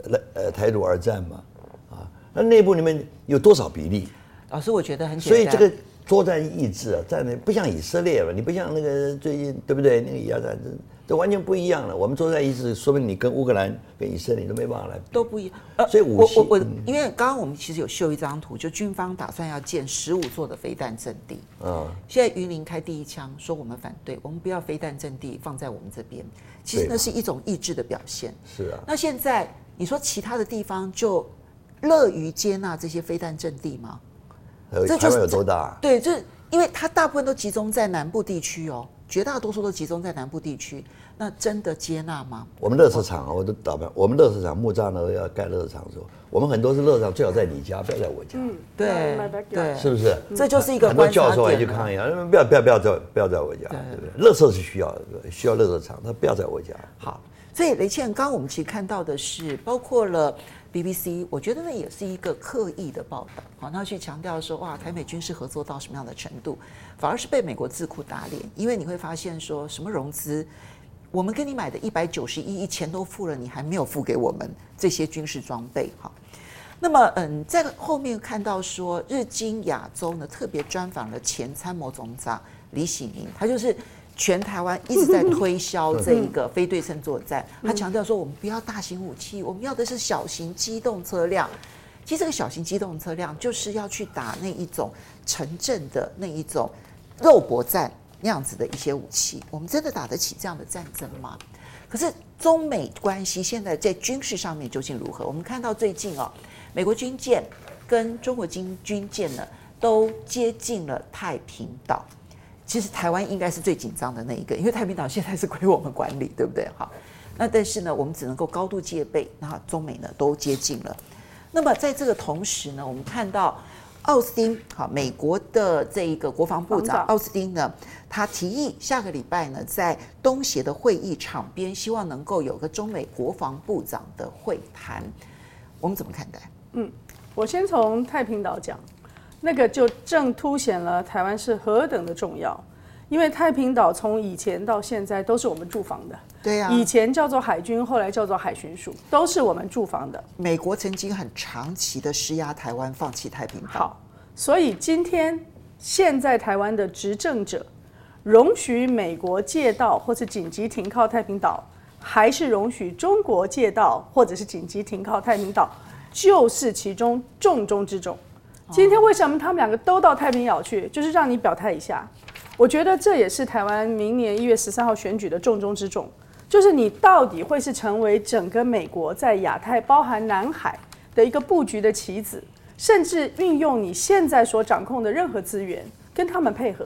来呃台独而战吗？啊，那内部里面有多少比例？老师，我觉得很简单。所以这个作战意志啊，在那不像以色列了，你不像那个最近对不对？那个以亚战争，这完全不一样了。我们作战意志，说明你跟乌克兰、跟以色列都没办法来，都不一样。呃，所以武器，我我我，因为刚刚我们其实有秀一张图，就军方打算要建十五座的飞弹阵地。嗯，现在云林开第一枪，说我们反对，我们不要飞弹阵地放在我们这边。其实那是一种意志的表现。是啊。那现在你说其他的地方就乐于接纳这些飞弹阵地吗？这台湾有多大？对，就是因为它大部分都集中在南部地区哦，绝大多数都集中在南部地区。那真的接纳吗？我们垃圾场啊，我都打扮。我们垃圾场木栅呢要盖垃圾场的时候，我们很多是垃圾场，最好在你家，不要在我家。嗯，对对，是不是？这就是一个很多教授也去抗议啊，不要不要不要在不要在我家，对不对？乐色是需要的，需要乐色场，他不要在我家。好，所以雷倩，刚刚我们其实看到的是，包括了 BBC，我觉得那也是一个刻意的报道，好，那去强调说，哇，台美军事合作到什么样的程度，反而是被美国智库打脸，因为你会发现说什么融资。我们跟你买的一百九十一亿钱都付了，你还没有付给我们这些军事装备，哈。那么，嗯，在后面看到说，日经亚洲呢特别专访了前参谋总长李喜明，他就是全台湾一直在推销 这一个非对称作战。他强调说，我们不要大型武器，我们要的是小型机动车辆。其实这个小型机动车辆就是要去打那一种城镇的那一种肉搏战。那样子的一些武器，我们真的打得起这样的战争吗？可是中美关系现在在军事上面究竟如何？我们看到最近哦，美国军舰跟中国军军舰呢都接近了太平岛。其实台湾应该是最紧张的那一个，因为太平岛现在是归我们管理，对不对？好，那但是呢，我们只能够高度戒备。那中美呢都接近了。那么在这个同时呢，我们看到。奥斯汀，好，美国的这一个国防部长奥斯汀呢，他提议下个礼拜呢，在东协的会议场边，希望能够有个中美国防部长的会谈。我们怎么看待？嗯，我先从太平岛讲，那个就正凸显了台湾是何等的重要，因为太平岛从以前到现在都是我们驻防的。对呀，以前叫做海军，后来叫做海巡署，都是我们驻防的。美国曾经很长期的施压台湾放弃太平岛。好，所以今天现在台湾的执政者容许美国借道或是紧急停靠太平岛，还是容许中国借道或者是紧急停靠太平岛，就是其中重中之重。今天为什么他们两个都到太平洋去？就是让你表态一下。我觉得这也是台湾明年一月十三号选举的重中之重。就是你到底会是成为整个美国在亚太，包含南海的一个布局的棋子，甚至运用你现在所掌控的任何资源跟他们配合，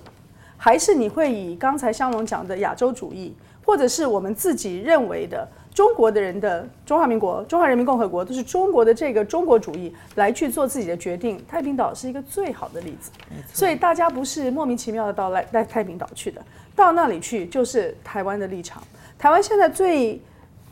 还是你会以刚才香龙讲的亚洲主义，或者是我们自己认为的中国的人的中华民国、中华人民共和国都是中国的这个中国主义来去做自己的决定？太平岛是一个最好的例子，所以大家不是莫名其妙的到来来太平岛去的，到那里去就是台湾的立场。台湾现在最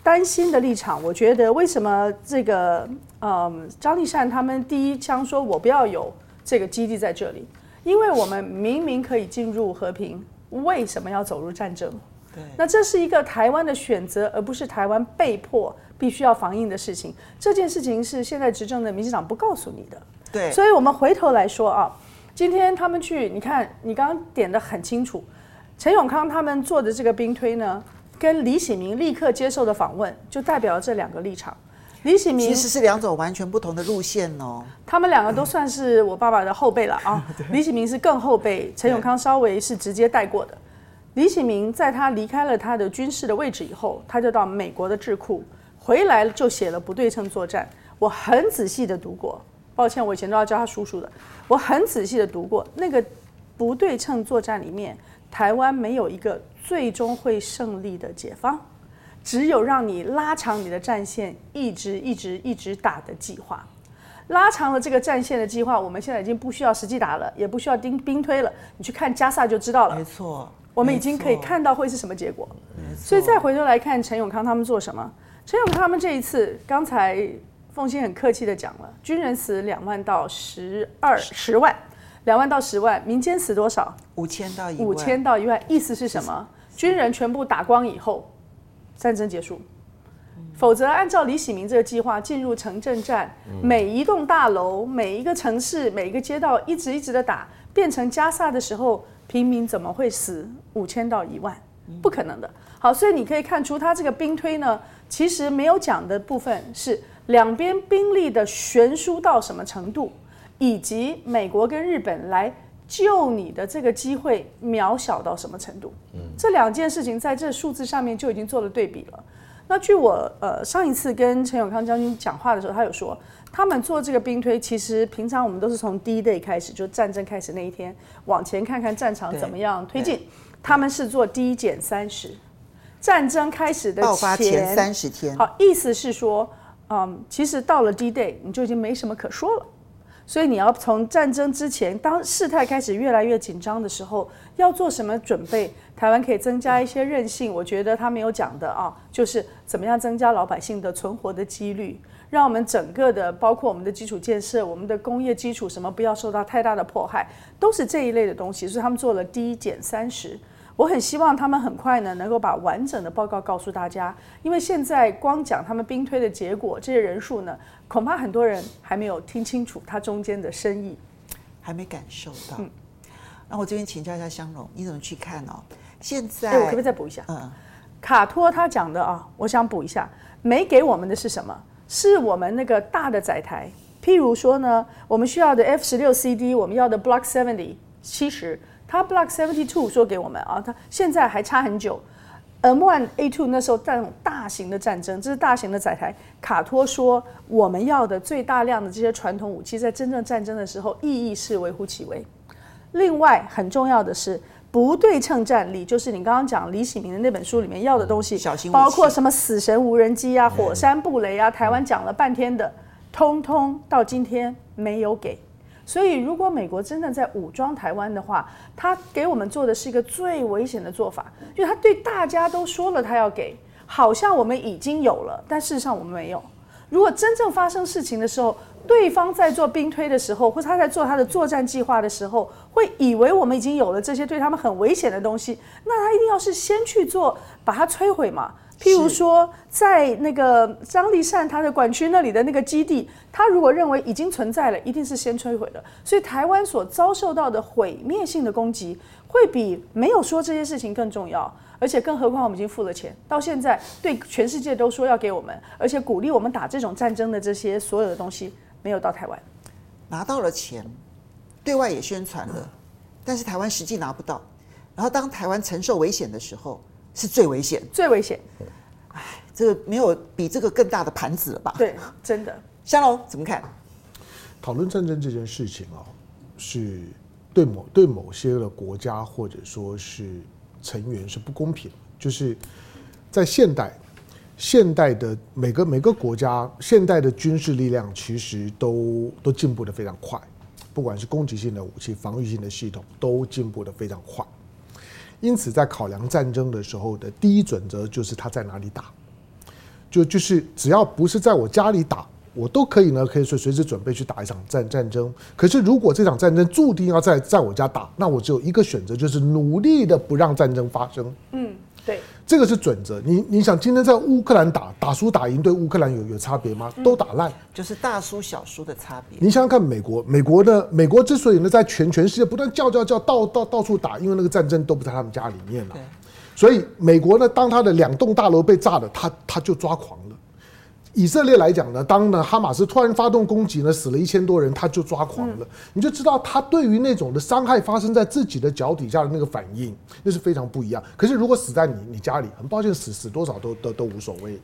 担心的立场，我觉得为什么这个嗯张丽善他们第一枪说我不要有这个基地在这里，因为我们明明可以进入和平，为什么要走入战争？对，那这是一个台湾的选择，而不是台湾被迫必须要防疫的事情。这件事情是现在执政的民进党不告诉你的。对，所以我们回头来说啊，今天他们去，你看你刚刚点的很清楚，陈永康他们做的这个兵推呢，跟李喜明立刻接受的访问，就代表了这两个立场。李喜明其实是两种完全不同的路线哦。他们两个都算是我爸爸的后辈了啊。李喜明是更后辈，陈永康稍微是直接带过的。李启明在他离开了他的军事的位置以后，他就到美国的智库，回来就写了《不对称作战》。我很仔细的读过，抱歉，我以前都要叫他叔叔的。我很仔细的读过那个《不对称作战》里面，台湾没有一个最终会胜利的解放，只有让你拉长你的战线，一直一直一直打的计划。拉长了这个战线的计划，我们现在已经不需要实际打了，也不需要兵兵推了，你去看加萨就知道了。没错。我们已经可以看到会是什么结果，所以再回头来看陈永康他们做什么。陈永康他们这一次，刚才凤欣很客气的讲了，军人死两万到十二十万，两万到十万，民间死多少？五千到一万。五千到一万，意思是什么？军人全部打光以后，战争结束。否则按照李喜明这个计划，进入城镇战，每一栋大楼、每一个城市、每一个街道，一直一直的打，变成加萨的时候。平民怎么会死五千到一万？不可能的。好，所以你可以看出，他这个兵推呢，其实没有讲的部分是两边兵力的悬殊到什么程度，以及美国跟日本来救你的这个机会渺小到什么程度。嗯，这两件事情在这数字上面就已经做了对比了。那据我呃上一次跟陈永康将军讲话的时候，他有说。他们做这个兵推，其实平常我们都是从 D-Day 开始，就战争开始那一天往前看看战场怎么样推进。他们是做 D 减三十，战争开始的前，爆发前三十天。好，意思是说，嗯，其实到了 D-Day 你就已经没什么可说了。所以你要从战争之前，当事态开始越来越紧张的时候，要做什么准备？台湾可以增加一些韧性。我觉得他没有讲的啊，就是怎么样增加老百姓的存活的几率。让我们整个的，包括我们的基础建设、我们的工业基础什么，不要受到太大的迫害，都是这一类的东西。所以他们做了低减三十，我很希望他们很快呢，能够把完整的报告告诉大家。因为现在光讲他们兵推的结果，这些人数呢，恐怕很多人还没有听清楚它中间的深意，还没感受到。嗯，那我这边请教一下香龙，你怎么去看哦？现在，哎，我可不可以再补一下？嗯，卡托他讲的啊，我想补一下，没给我们的是什么？是我们那个大的载台，譬如说呢，我们需要的 F 十六 CD，我们要的 Block seventy 七十，他 Block seventy two 说给我们啊，他现在还差很久。M one A two 那时候那种大型的战争，这是大型的载台。卡托说我们要的最大量的这些传统武器，在真正战争的时候意义是微乎其微。另外很重要的是。不对称战力就是你刚刚讲李喜明的那本书里面要的东西，包括什么死神无人机啊、火山布雷啊，台湾讲了半天的，通通到今天没有给。所以如果美国真的在武装台湾的话，他给我们做的是一个最危险的做法，因为他对大家都说了他要给，好像我们已经有了，但事实上我们没有。如果真正发生事情的时候，对方在做兵推的时候，或者他在做他的作战计划的时候，会以为我们已经有了这些对他们很危险的东西，那他一定要是先去做，把它摧毁嘛。譬如说，在那个张立善他的管区那里的那个基地，他如果认为已经存在了，一定是先摧毁的。所以台湾所遭受到的毁灭性的攻击，会比没有说这些事情更重要。而且更何况我们已经付了钱，到现在对全世界都说要给我们，而且鼓励我们打这种战争的这些所有的东西。没有到台湾，拿到了钱，对外也宣传了，但是台湾实际拿不到。然后当台湾承受危险的时候，是最危险，最危险。哎，这个没有比这个更大的盘子了吧？对，真的。香龙怎么看？讨论战争这件事情啊，是对某对某些的国家或者说是成员是不公平，就是在现代。现代的每个每个国家，现代的军事力量其实都都进步得非常快，不管是攻击性的武器、防御性的系统，都进步得非常快。因此，在考量战争的时候的第一准则就是他在哪里打，就就是只要不是在我家里打，我都可以呢，可以随随时准备去打一场战战争。可是如果这场战争注定要在在我家打，那我只有一个选择，就是努力的不让战争发生。嗯，这个是准则。你你想今天在乌克兰打打输打赢，对乌克兰有有差别吗？都打烂，就是大输小输的差别。你想想看，美国美国的美国之所以呢在全全世界不断叫叫叫到到到处打，因为那个战争都不在他们家里面了。所以美国呢，当他的两栋大楼被炸了，他他就抓狂了。以色列来讲呢，当呢哈马斯突然发动攻击呢，死了一千多人，他就抓狂了。嗯、你就知道他对于那种的伤害发生在自己的脚底下的那个反应，那是非常不一样。可是如果死在你你家里，很抱歉，死死多少都都都无所谓。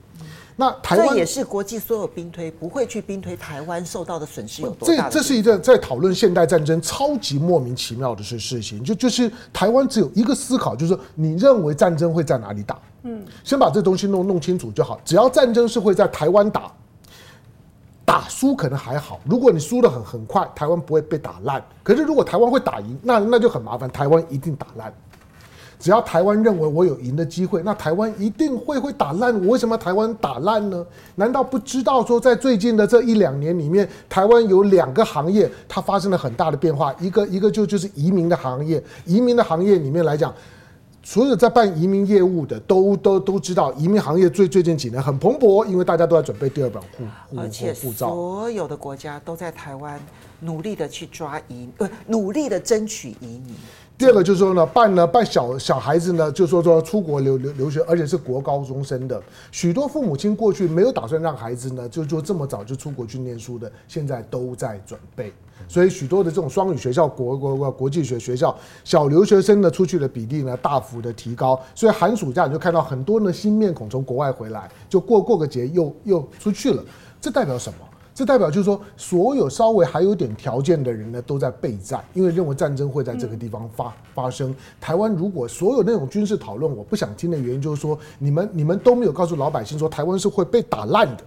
那台湾也是国际所有兵推不会去兵推台湾受到的损失有多大？这这是一个在讨论现代战争超级莫名其妙的事事情。就就是台湾只有一个思考，就是说你认为战争会在哪里打？嗯，先把这东西弄弄清楚就好。只要战争是会在台湾打，打输可能还好。如果你输的很很快，台湾不会被打烂。可是如果台湾会打赢，那那就很麻烦，台湾一定打烂。只要台湾认为我有赢的机会，那台湾一定会会打烂。我为什么台湾打烂呢？难道不知道说，在最近的这一两年里面，台湾有两个行业它发生了很大的变化。一个一个就就是移民的行业，移民的行业里面来讲，所有在办移民业务的都都都知道，移民行业最最近几年很蓬勃，因为大家都在准备第二本护护而且护照。所有的国家都在台湾努力的去抓移，呃，努力的争取移民。第二个就是说呢，办呢办小小孩子呢，就说说出国留留留学，而且是国高中生的，许多父母亲过去没有打算让孩子呢，就就这么早就出国去念书的，现在都在准备，所以许多的这种双语学校、国国国国际学学校，小留学生呢出去的比例呢大幅的提高，所以寒暑假你就看到很多呢新面孔从国外回来，就过过个节又又出去了，这代表什么？这代表就是说，所有稍微还有点条件的人呢，都在备战，因为认为战争会在这个地方发发生。台湾如果所有那种军事讨论，我不想听的原因就是说，你们你们都没有告诉老百姓说，台湾是会被打烂的。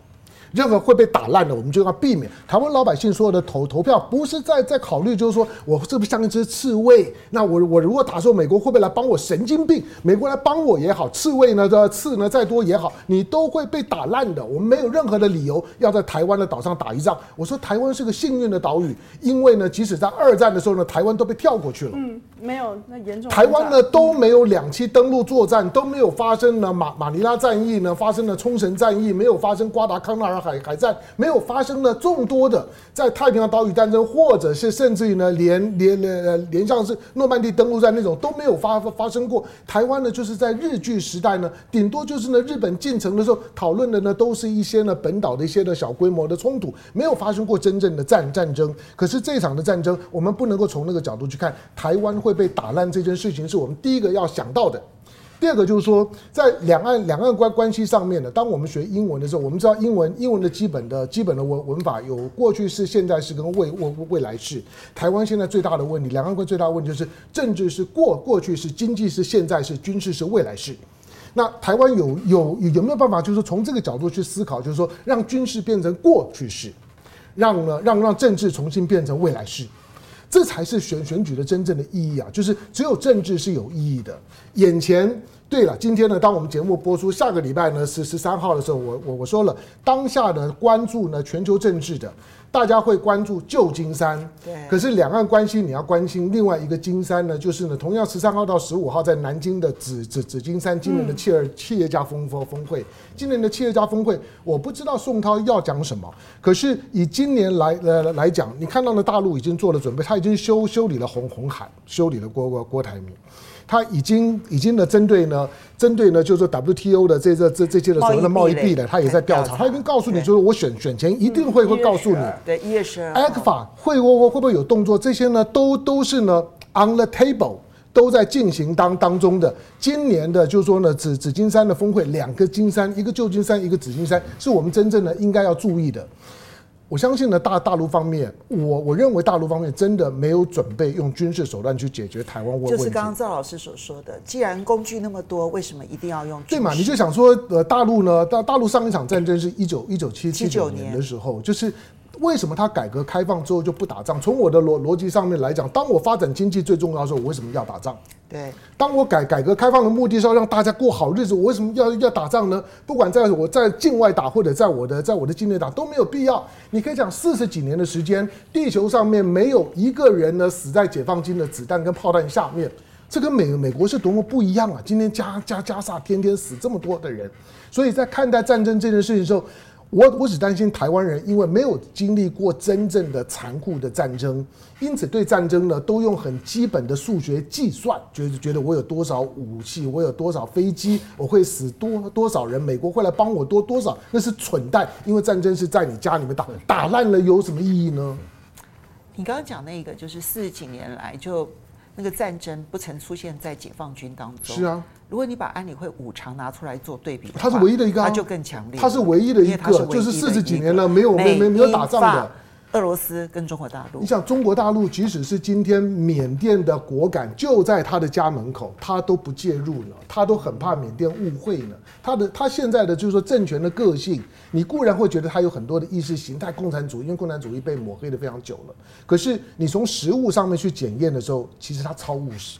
任何会被打烂的，我们就要避免。台湾老百姓所有的投投票，不是在在考虑，就是说我是不是像一只刺猬？那我我如果打说美国会不会来帮我？神经病！美国来帮我也好，刺猬呢的刺呢再多也好，你都会被打烂的。我们没有任何的理由要在台湾的岛上打一仗。我说台湾是个幸运的岛屿，因为呢，即使在二战的时候呢，台湾都被跳过去了。嗯，没有那严重。台湾呢都没有两栖登陆作战，都没有发生呢马马尼拉战役呢，发生了冲绳战役，没有发生瓜达康纳海海战。没有发生了众多的在太平洋岛屿战争，或者是甚至于呢，连连连连像是诺曼底登陆战那种都没有发发生过。台湾呢，就是在日据时代呢，顶多就是呢，日本进城的时候讨论的呢，都是一些呢本岛的一些的小规模的冲突，没有发生过真正的战战争。可是这场的战争，我们不能够从那个角度去看，台湾会被打烂这件事情，是我们第一个要想到的。第二个就是说，在两岸两岸关关系上面呢，当我们学英文的时候，我们知道英文英文的基本的基本的文文法有过去式、现在式跟未未未来式。台湾现在最大的问题，两岸关最大的问题就是政治是过过去式、经济是现在式、军事是未来式。那台湾有有有没有办法，就是从这个角度去思考，就是说让军事变成过去式，让呢让让政治重新变成未来式。这才是选选举的真正的意义啊！就是只有政治是有意义的。眼前，对了，今天呢，当我们节目播出，下个礼拜呢是十三号的时候，我我我说了，当下的关注呢全球政治的。大家会关注旧金山，对。可是两岸关系你要关心另外一个金山呢，就是呢，同样十三号到十五号在南京的紫紫紫金山今年的企业企业家峰峰峰会，今年的企业家峰会，我不知道宋涛要讲什么。可是以今年来呃来讲，你看到呢，大陆已经做了准备，他已经修修理了红红海，修理了郭郭郭台铭。他已经已经呢，针对呢，针对呢，就是说 WTO 的这这这这些的所谓的贸易壁垒，他也在调查。他已经告诉你，就是我选选前一定会会告诉你。对，一月十二。ECFA 会会会会不会有动作？这些呢，都都是呢 on the table，都在进行当当中的。今年的，就是说呢，紫紫金山的峰会，两个金山，一个旧金山，一个紫金山，是我们真正的应该要注意的。我相信呢，大大陆方面，我我认为大陆方面真的没有准备用军事手段去解决台湾问题。就是刚刚赵老师所说的，既然工具那么多，为什么一定要用？对嘛？你就想说，呃，大陆呢，大大陆上一场战争是一九一九七七九年的时候，就是。为什么他改革开放之后就不打仗？从我的逻逻辑上面来讲，当我发展经济最重要的时候，我为什么要打仗？对，当我改改革开放的目的是要让大家过好日子，我为什么要要打仗呢？不管在我在境外打或者在我的在我的境内打都没有必要。你可以讲四十几年的时间，地球上面没有一个人呢死在解放军的子弹跟炮弹下面，这跟美美国是多么不一样啊！今天加加加萨天天死这么多的人，所以在看待战争这件事情的时候。我我只担心台湾人，因为没有经历过真正的残酷的战争，因此对战争呢都用很基本的数学计算，觉得觉得我有多少武器，我有多少飞机，我会死多多少人，美国会来帮我多多少，那是蠢蛋，因为战争是在你家里面打，打烂了有什么意义呢？你刚刚讲那个就是四十几年来就那个战争不曾出现在解放军当中，是啊。如果你把安理会五常拿出来做对比，它是唯一的一个，它就更强烈。它是唯一的一个，就是四十几年了没有没没没有打仗的。俄罗斯跟中国大陆，你想中国大陆，即使是今天缅甸的果敢就在他的家门口，他都不介入呢，他都很怕缅甸误会呢。他的他现在的就是说政权的个性，你固然会觉得他有很多的意识形态共产主义，因为共产主义被抹黑的非常久了。可是你从实物上面去检验的时候，其实他超务实。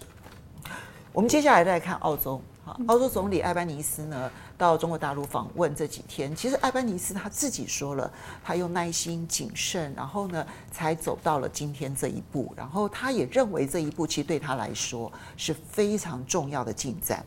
我们接下来再来看澳洲。澳洲总理艾班尼斯呢，到中国大陆访问这几天，其实艾班尼斯他自己说了，他用耐心、谨慎，然后呢，才走到了今天这一步。然后他也认为这一步其实对他来说是非常重要的进展。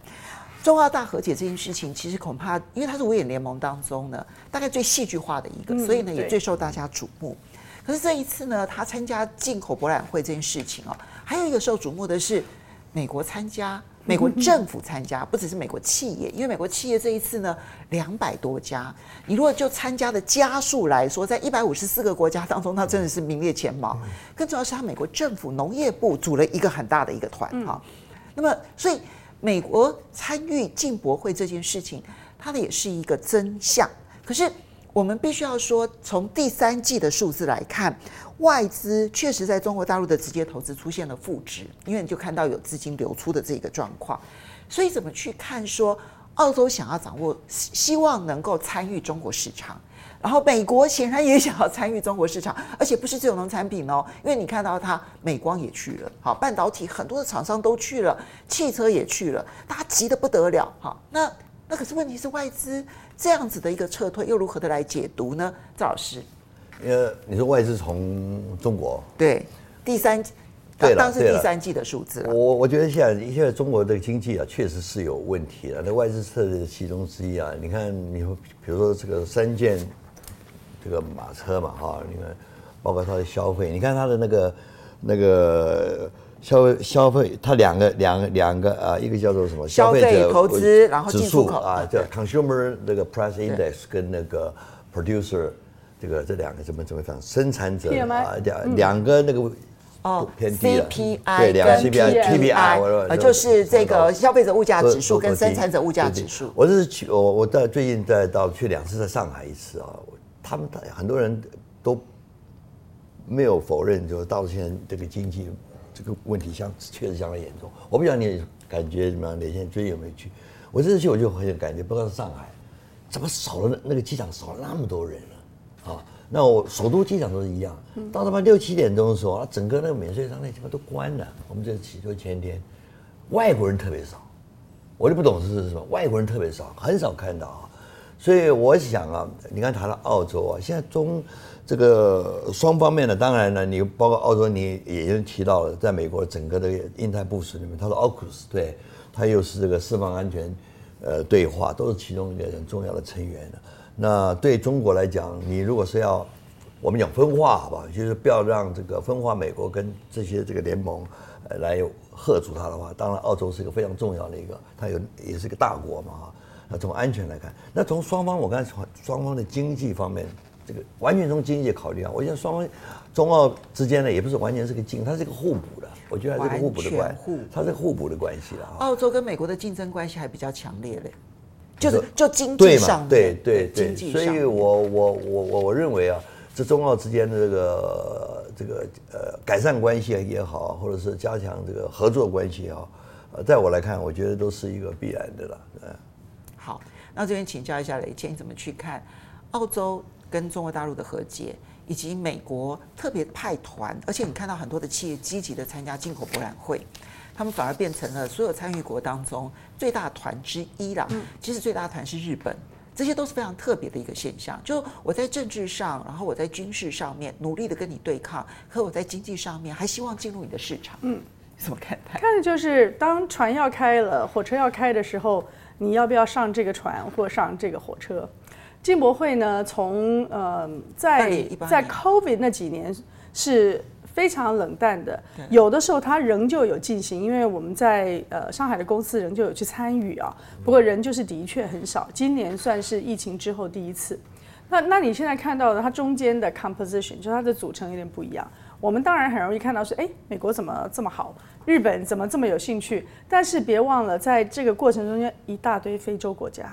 中澳大和解这件事情，其实恐怕因为他是五眼联盟当中呢，大概最戏剧化的一个，所以呢也最受大家瞩目。可是这一次呢，他参加进口博览会这件事情哦，还有一个受瞩目的是美国参加。美国政府参加，不只是美国企业，因为美国企业这一次呢，两百多家。你如果就参加的家数来说，在一百五十四个国家当中，它真的是名列前茅。更重要是，它美国政府农业部组了一个很大的一个团哈。那么，所以美国参与进博会这件事情，它的也是一个真相。可是，我们必须要说，从第三季的数字来看。外资确实在中国大陆的直接投资出现了负值，因为你就看到有资金流出的这个状况，所以怎么去看说澳洲想要掌握，希望能够参与中国市场，然后美国显然也想要参与中国市场，而且不是只有农产品哦，因为你看到它美光也去了，好，半导体很多的厂商都去了，汽车也去了，大家急得不得了，好，那那可是问题是外资这样子的一个撤退又如何的来解读呢？赵老师。呃，你说外资从中国对第三，对当是第三季的数字，我我觉得现在现在中国的经济啊，确实是有问题的。那外资撤的其中之一啊，你看，你比如说这个三件这个马车嘛，哈，你看，包括它的消费，你看它的那个那个消费消费，它两个两个两个啊，一个叫做什么？消费者投资，然后进出口啊，叫 consumer 那个 price index 跟那个 producer。这个这两个怎么怎么讲？生产者啊，两两个那个哦偏低了，CPI 对，两个 CPI，PPI，呃，就是这个消费者物价指数跟生产者物价指数。我是去我我在最近在到去两次，在上海一次啊，他们很多人都没有否认，就是到现在这个经济这个问题相确实相当严重。我不知道你感觉怎么样？你现在最近有没有去？我这次去我就很有感觉，不知道是上海怎么少了那那个机场少了那么多人了。啊，那我首都机场都是一样，到他妈六七点钟的时候，啊，整个那个免税商店基本都关了。我们这起就前天，外国人特别少，我就不懂是什么，外国人特别少，很少看到啊。所以我想啊，你刚谈到澳洲啊，现在中这个双方面的，当然呢，你包括澳洲，你也就提到了，在美国整个的印太部署里面，他说 AUKUS 对，他又是这个四方安全呃对话，都是其中一个很重要的成员的。那对中国来讲，你如果是要我们讲分化，好吧，就是不要让这个分化美国跟这些这个联盟来吓阻它的话，当然澳洲是一个非常重要的一个，它有也是个大国嘛。那从安全来看，那从双方我刚才从双方的经济方面，这个完全从经济考虑啊，我觉得双方中澳之间呢，也不是完全是个竞，它是一个互补的，我觉得还是个互补的关系，它是个互补的关系了。澳洲跟美国的竞争关系还比较强烈嘞。就是就经济上对对对，对，所以我我我我我认为啊，这中澳之间的这个这个呃改善关系也好，或者是加强这个合作关系也好，呃，在我来看，我觉得都是一个必然的了。嗯，好，那这边请教一下雷谦，你怎么去看澳洲跟中国大陆的和解？以及美国特别派团，而且你看到很多的企业积极的参加进口博览会，他们反而变成了所有参与国当中最大团之一啦。其实最大团是日本，这些都是非常特别的一个现象。就我在政治上，然后我在军事上面努力的跟你对抗，可我在经济上面还希望进入你的市场。嗯，怎么看待？看的就是当船要开了，火车要开的时候，你要不要上这个船或上这个火车？进博会呢，从呃在在 COVID 那几年是非常冷淡的，有的时候它仍旧有进行，因为我们在呃上海的公司仍旧有去参与啊。不过人就是的确很少，今年算是疫情之后第一次。那那你现在看到的它中间的 composition，就它的组成有点不一样。我们当然很容易看到是，哎，美国怎么这么好，日本怎么这么有兴趣？但是别忘了，在这个过程中间，一大堆非洲国家。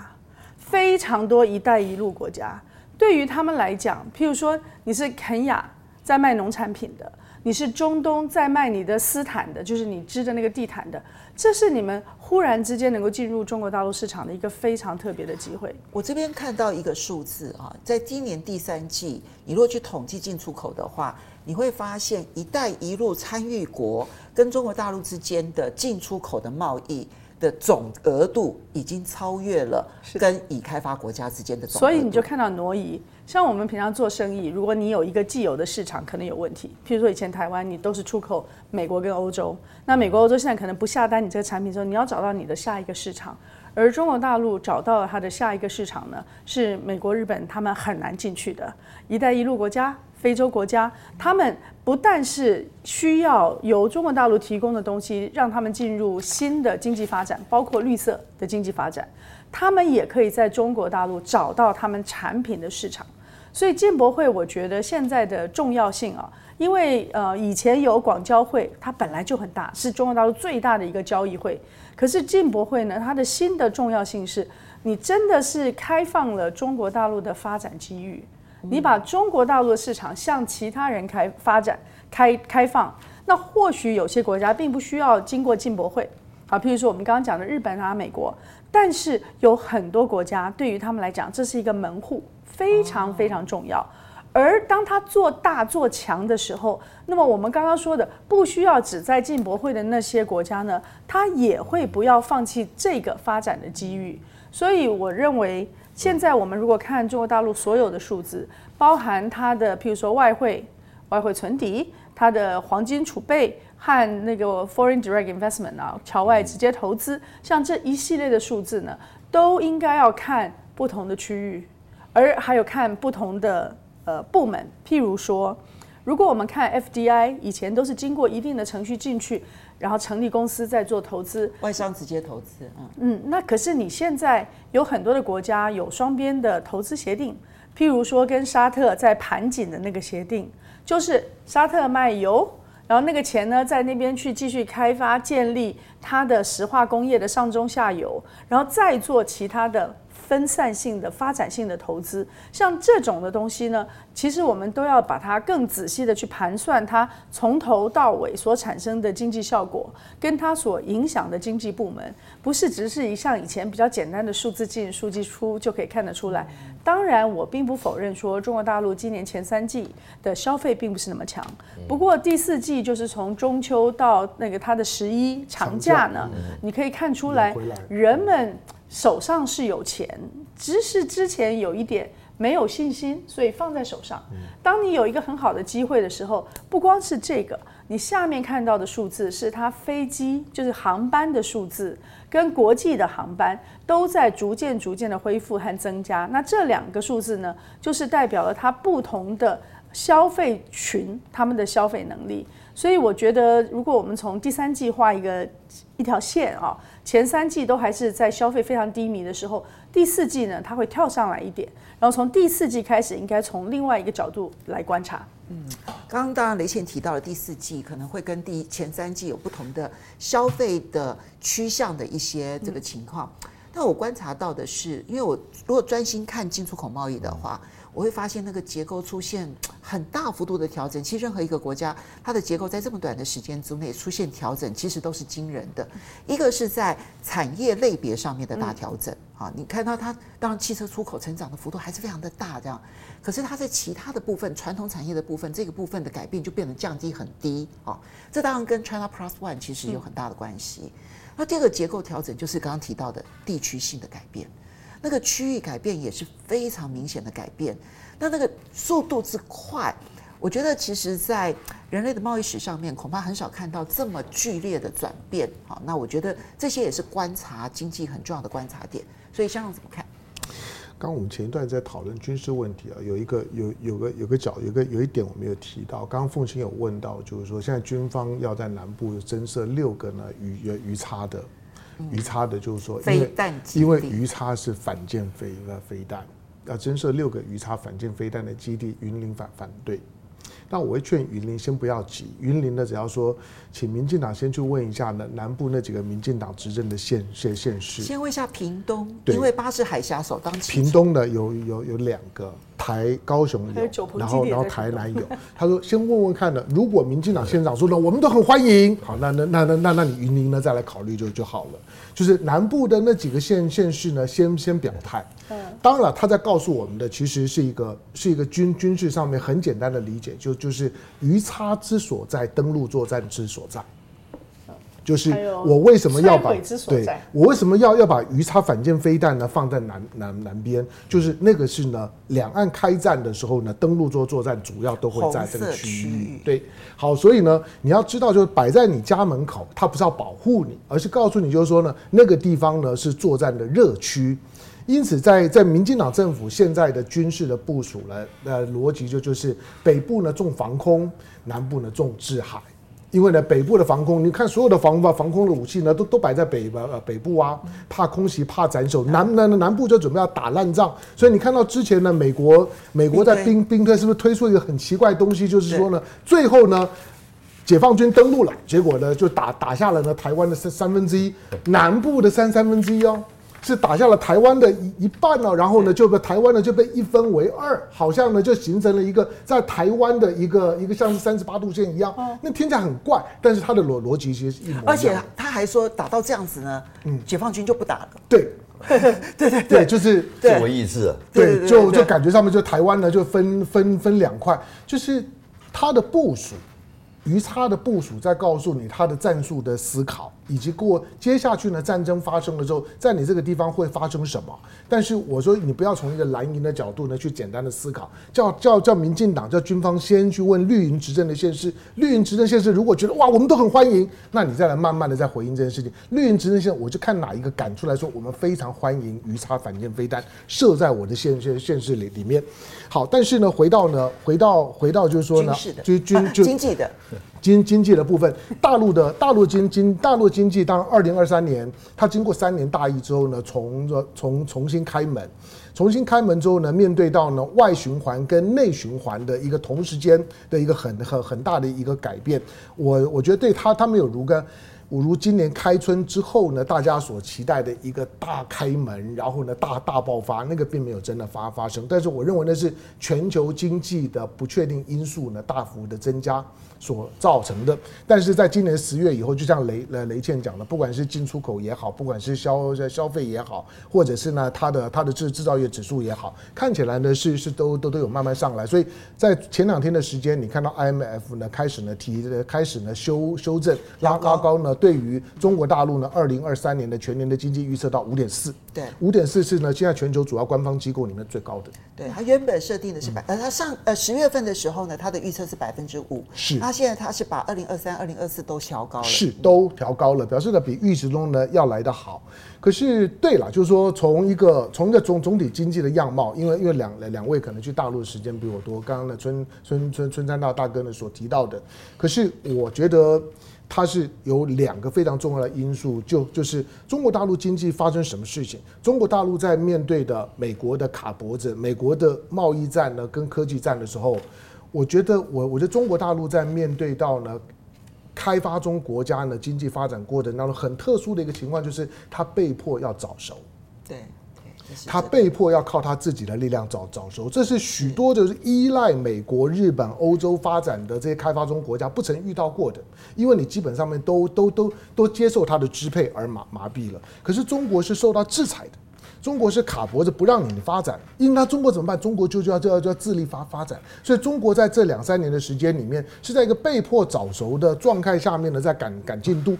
非常多“一带一路”国家，对于他们来讲，譬如说你是肯亚在卖农产品的，你是中东在卖你的斯坦的，就是你织的那个地毯的，这是你们忽然之间能够进入中国大陆市场的一个非常特别的机会。我这边看到一个数字啊，在今年第三季，你如果去统计进出口的话，你会发现“一带一路”参与国跟中国大陆之间的进出口的贸易。的总额度已经超越了跟已开发国家之间的总额，所以你就看到挪移。像我们平常做生意，如果你有一个既有的市场，可能有问题。譬如说以前台湾你都是出口美国跟欧洲，那美国欧洲现在可能不下单你这个产品的时候，你要找到你的下一个市场。而中国大陆找到了它的下一个市场呢，是美国、日本他们很难进去的“一带一路”国家。非洲国家，他们不但是需要由中国大陆提供的东西，让他们进入新的经济发展，包括绿色的经济发展，他们也可以在中国大陆找到他们产品的市场。所以进博会，我觉得现在的重要性啊，因为呃以前有广交会，它本来就很大，是中国大陆最大的一个交易会。可是进博会呢，它的新的重要性是，你真的是开放了中国大陆的发展机遇。你把中国大陆的市场向其他人开发展、开开放，那或许有些国家并不需要经过进博会，啊，譬如说我们刚刚讲的日本啊、美国，但是有很多国家对于他们来讲，这是一个门户，非常非常重要。而当他做大做强的时候，那么我们刚刚说的不需要只在进博会的那些国家呢，他也会不要放弃这个发展的机遇。所以我认为。现在我们如果看中国大陆所有的数字，包含它的，譬如说外汇、外汇存底、它的黄金储备和那个 foreign direct investment 啊，侨外直接投资，像这一系列的数字呢，都应该要看不同的区域，而还有看不同的呃部门。譬如说，如果我们看 FDI，以前都是经过一定的程序进去。然后成立公司再做投资，外商直接投资，嗯嗯，那可是你现在有很多的国家有双边的投资协定，譬如说跟沙特在盘锦的那个协定，就是沙特卖油，然后那个钱呢在那边去继续开发建立它的石化工业的上中下游，然后再做其他的。分散性的发展性的投资，像这种的东西呢，其实我们都要把它更仔细的去盘算它从头到尾所产生的经济效果，跟它所影响的经济部门，不是只是一像以前比较简单的数字进数据出就可以看得出来。当然，我并不否认说中国大陆今年前三季的消费并不是那么强，不过第四季就是从中秋到那个它的十一长假呢，你可以看出来人们。手上是有钱，只是之前有一点没有信心，所以放在手上。当你有一个很好的机会的时候，不光是这个，你下面看到的数字是它飞机，就是航班的数字，跟国际的航班都在逐渐逐渐的恢复和增加。那这两个数字呢，就是代表了它不同的消费群，他们的消费能力。所以我觉得，如果我们从第三季画一个一条线啊，前三季都还是在消费非常低迷的时候，第四季呢，它会跳上来一点，然后从第四季开始，应该从另外一个角度来观察。嗯，刚刚当然雷倩提到了第四季可能会跟第前三季有不同的消费的趋向的一些这个情况，但我观察到的是，因为我如果专心看进出口贸易的话。我会发现那个结构出现很大幅度的调整。其实任何一个国家，它的结构在这么短的时间之内出现调整，其实都是惊人的。一个是在产业类别上面的大调整，啊，你看到它当然汽车出口成长的幅度还是非常的大，这样，可是它在其他的部分，传统产业的部分，这个部分的改变就变得降低很低啊。这当然跟 China Plus One 其实有很大的关系。嗯、那第二个结构调整就是刚刚提到的地区性的改变，那个区域改变也是非常明显的改变。那那个速度之快。我觉得，其实，在人类的贸易史上面，恐怕很少看到这么剧烈的转变。好，那我觉得这些也是观察经济很重要的观察点。所以，香港怎么看？刚我们前一段在讨论军事问题啊，有一个有有个有个角有个有一点我没有提到。刚刚凤清有问到，就是说现在军方要在南部增设六个呢鱼鱼叉的鱼叉的，就是说因为因为鱼叉是反舰飞呃飞弹，要增设六个鱼叉反舰飞弹的基地，云林反反对。那我会劝云林先不要急，云林呢，只要说，请民进党先去问一下呢，南部那几个民进党执政的县县县市。先问一下屏东，因为巴士海峡首当其冲。屏东的有有有两个。台高雄有，然后然后台南有。他说先问问看呢，如果民进党县长说呢，我们都很欢迎，好，那那那那那那你云林呢再来考虑就就好了。就是南部的那几个县县市呢，先先表态。嗯，当然他在告诉我们的其实是一个是一个军军事上面很简单的理解，就就是鱼叉之所在，登陆作战之所在。就是我为什么要把对，我为什么要要把鱼叉反舰飞弹呢放在南南南边？就是那个是呢，两岸开战的时候呢，登陆做作战主要都会在这个区域。对，好，所以呢，你要知道，就是摆在你家门口，它不是要保护你，而是告诉你，就是说呢，那个地方呢是作战的热区。因此在，在在民进党政府现在的军事的部署呢，呃，逻辑就就是北部呢重防空，南部呢重制海。因为呢，北部的防空，你看所有的防防防空的武器呢，都都摆在北呃北部啊，怕空袭，怕斩首。南南南部就准备要打烂仗，所以你看到之前呢，美国美国在兵兵推是不是推出一个很奇怪的东西，就是说呢，最后呢，解放军登陆了，结果呢就打打下了呢台湾的三三分之一，南部的三三分之一哦。是打下了台湾的一一半呢，然后呢，就被台湾呢就被一分为二，好像呢就形成了一个在台湾的一个一个像是三十八度线一样，那听起来很怪，但是它的逻逻辑其实是一模一样。而且他还说打到这样子呢，嗯，解放军就不打了。对，对对对，就是自我意志。对，就就感觉上面就台湾呢就分分分两块，就是他的部署。鱼叉的部署在告诉你他的战术的思考，以及过接下去呢，战争发生了之后，在你这个地方会发生什么？但是我说你不要从一个蓝营的角度呢去简单的思考，叫叫叫民进党叫军方先去问绿营执政的县市，绿营执政县市如果觉得哇我们都很欢迎，那你再来慢慢的再回应这件事情。绿营执政县我就看哪一个敢出来说我们非常欢迎鱼叉反舰飞弹射在我的县县县市里里面。好，但是呢，回到呢，回到回到就是说呢，就军就经济的经经济的部分，大陆的大陆经经大陆经济，当二零二三年，它经过三年大疫之后呢，从从重新开门，重新开门之后呢，面对到呢外循环跟内循环的一个同时间的一个很很很大的一个改变，我我觉得对它它没有如干。五如今年开春之后呢，大家所期待的一个大开门，然后呢大大爆发，那个并没有真的发发生。但是我认为那是全球经济的不确定因素呢大幅的增加所造成的。但是在今年十月以后，就像雷呃雷倩讲的，不管是进出口也好，不管是消消费也好，或者是呢它的它的制制造业指数也好，看起来呢是是都都都有慢慢上来。所以在前两天的时间，你看到 IMF 呢开始呢提开始呢修修正拉拉高呢。对于中国大陆呢，二零二三年的全年的经济预测到五点四，对，五点四是呢现在全球主要官方机构里面最高的。对，它原本设定的是百，呃，它上呃十月份的时候呢，它的预测是百分之五，是，它现在它是把二零二三、二零二四都调高了，是都调高了，表示呢比预期中呢要来得好。可是对了，就是说从一个从一个总总体经济的样貌，因为因为两两位可能去大陆的时间比我多，刚刚呢春春春春山大大哥呢所提到的，可是我觉得。它是有两个非常重要的因素，就就是中国大陆经济发生什么事情，中国大陆在面对的美国的卡脖子、美国的贸易战呢，跟科技战的时候，我觉得我我觉得中国大陆在面对到呢，开发中国家呢经济发展过程当中很特殊的一个情况，就是它被迫要早熟。对。他被迫要靠他自己的力量早早熟，这是许多就是依赖美国、日本、欧洲发展的这些开发中国家不曾遇到过的，因为你基本上面都都都都接受他的支配而麻麻痹了。可是中国是受到制裁的，中国是卡脖子不让你发展，因为那中国怎么办？中国就就要就要就要自力发发展，所以中国在这两三年的时间里面，是在一个被迫早熟的状态下面呢，在赶赶进度。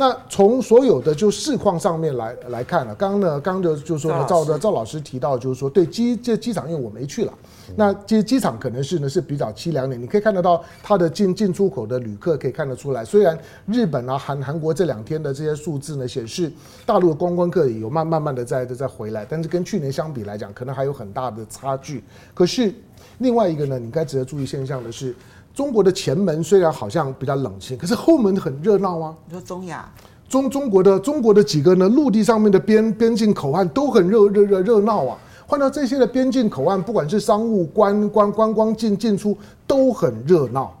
那从所有的就市况上面来来看呢，刚刚呢，刚就就说呢，赵的赵老师提到就是说，对机这机场，因为我没去了，那机机场可能是呢是比较凄凉的，你可以看得到它的进进出口的旅客可以看得出来，虽然日本啊韩韩国这两天的这些数字呢显示大陆的观光客也有慢慢慢的在在回来，但是跟去年相比来讲，可能还有很大的差距。可是另外一个呢，你该值得注意现象的是。中国的前门虽然好像比较冷清，可是后门很热闹啊。你说中亚，中中国的中国的几个呢陆地上面的边边境口岸都很热热热热闹啊。换到这些的边境口岸，不管是商务观观观光进进出都很热闹。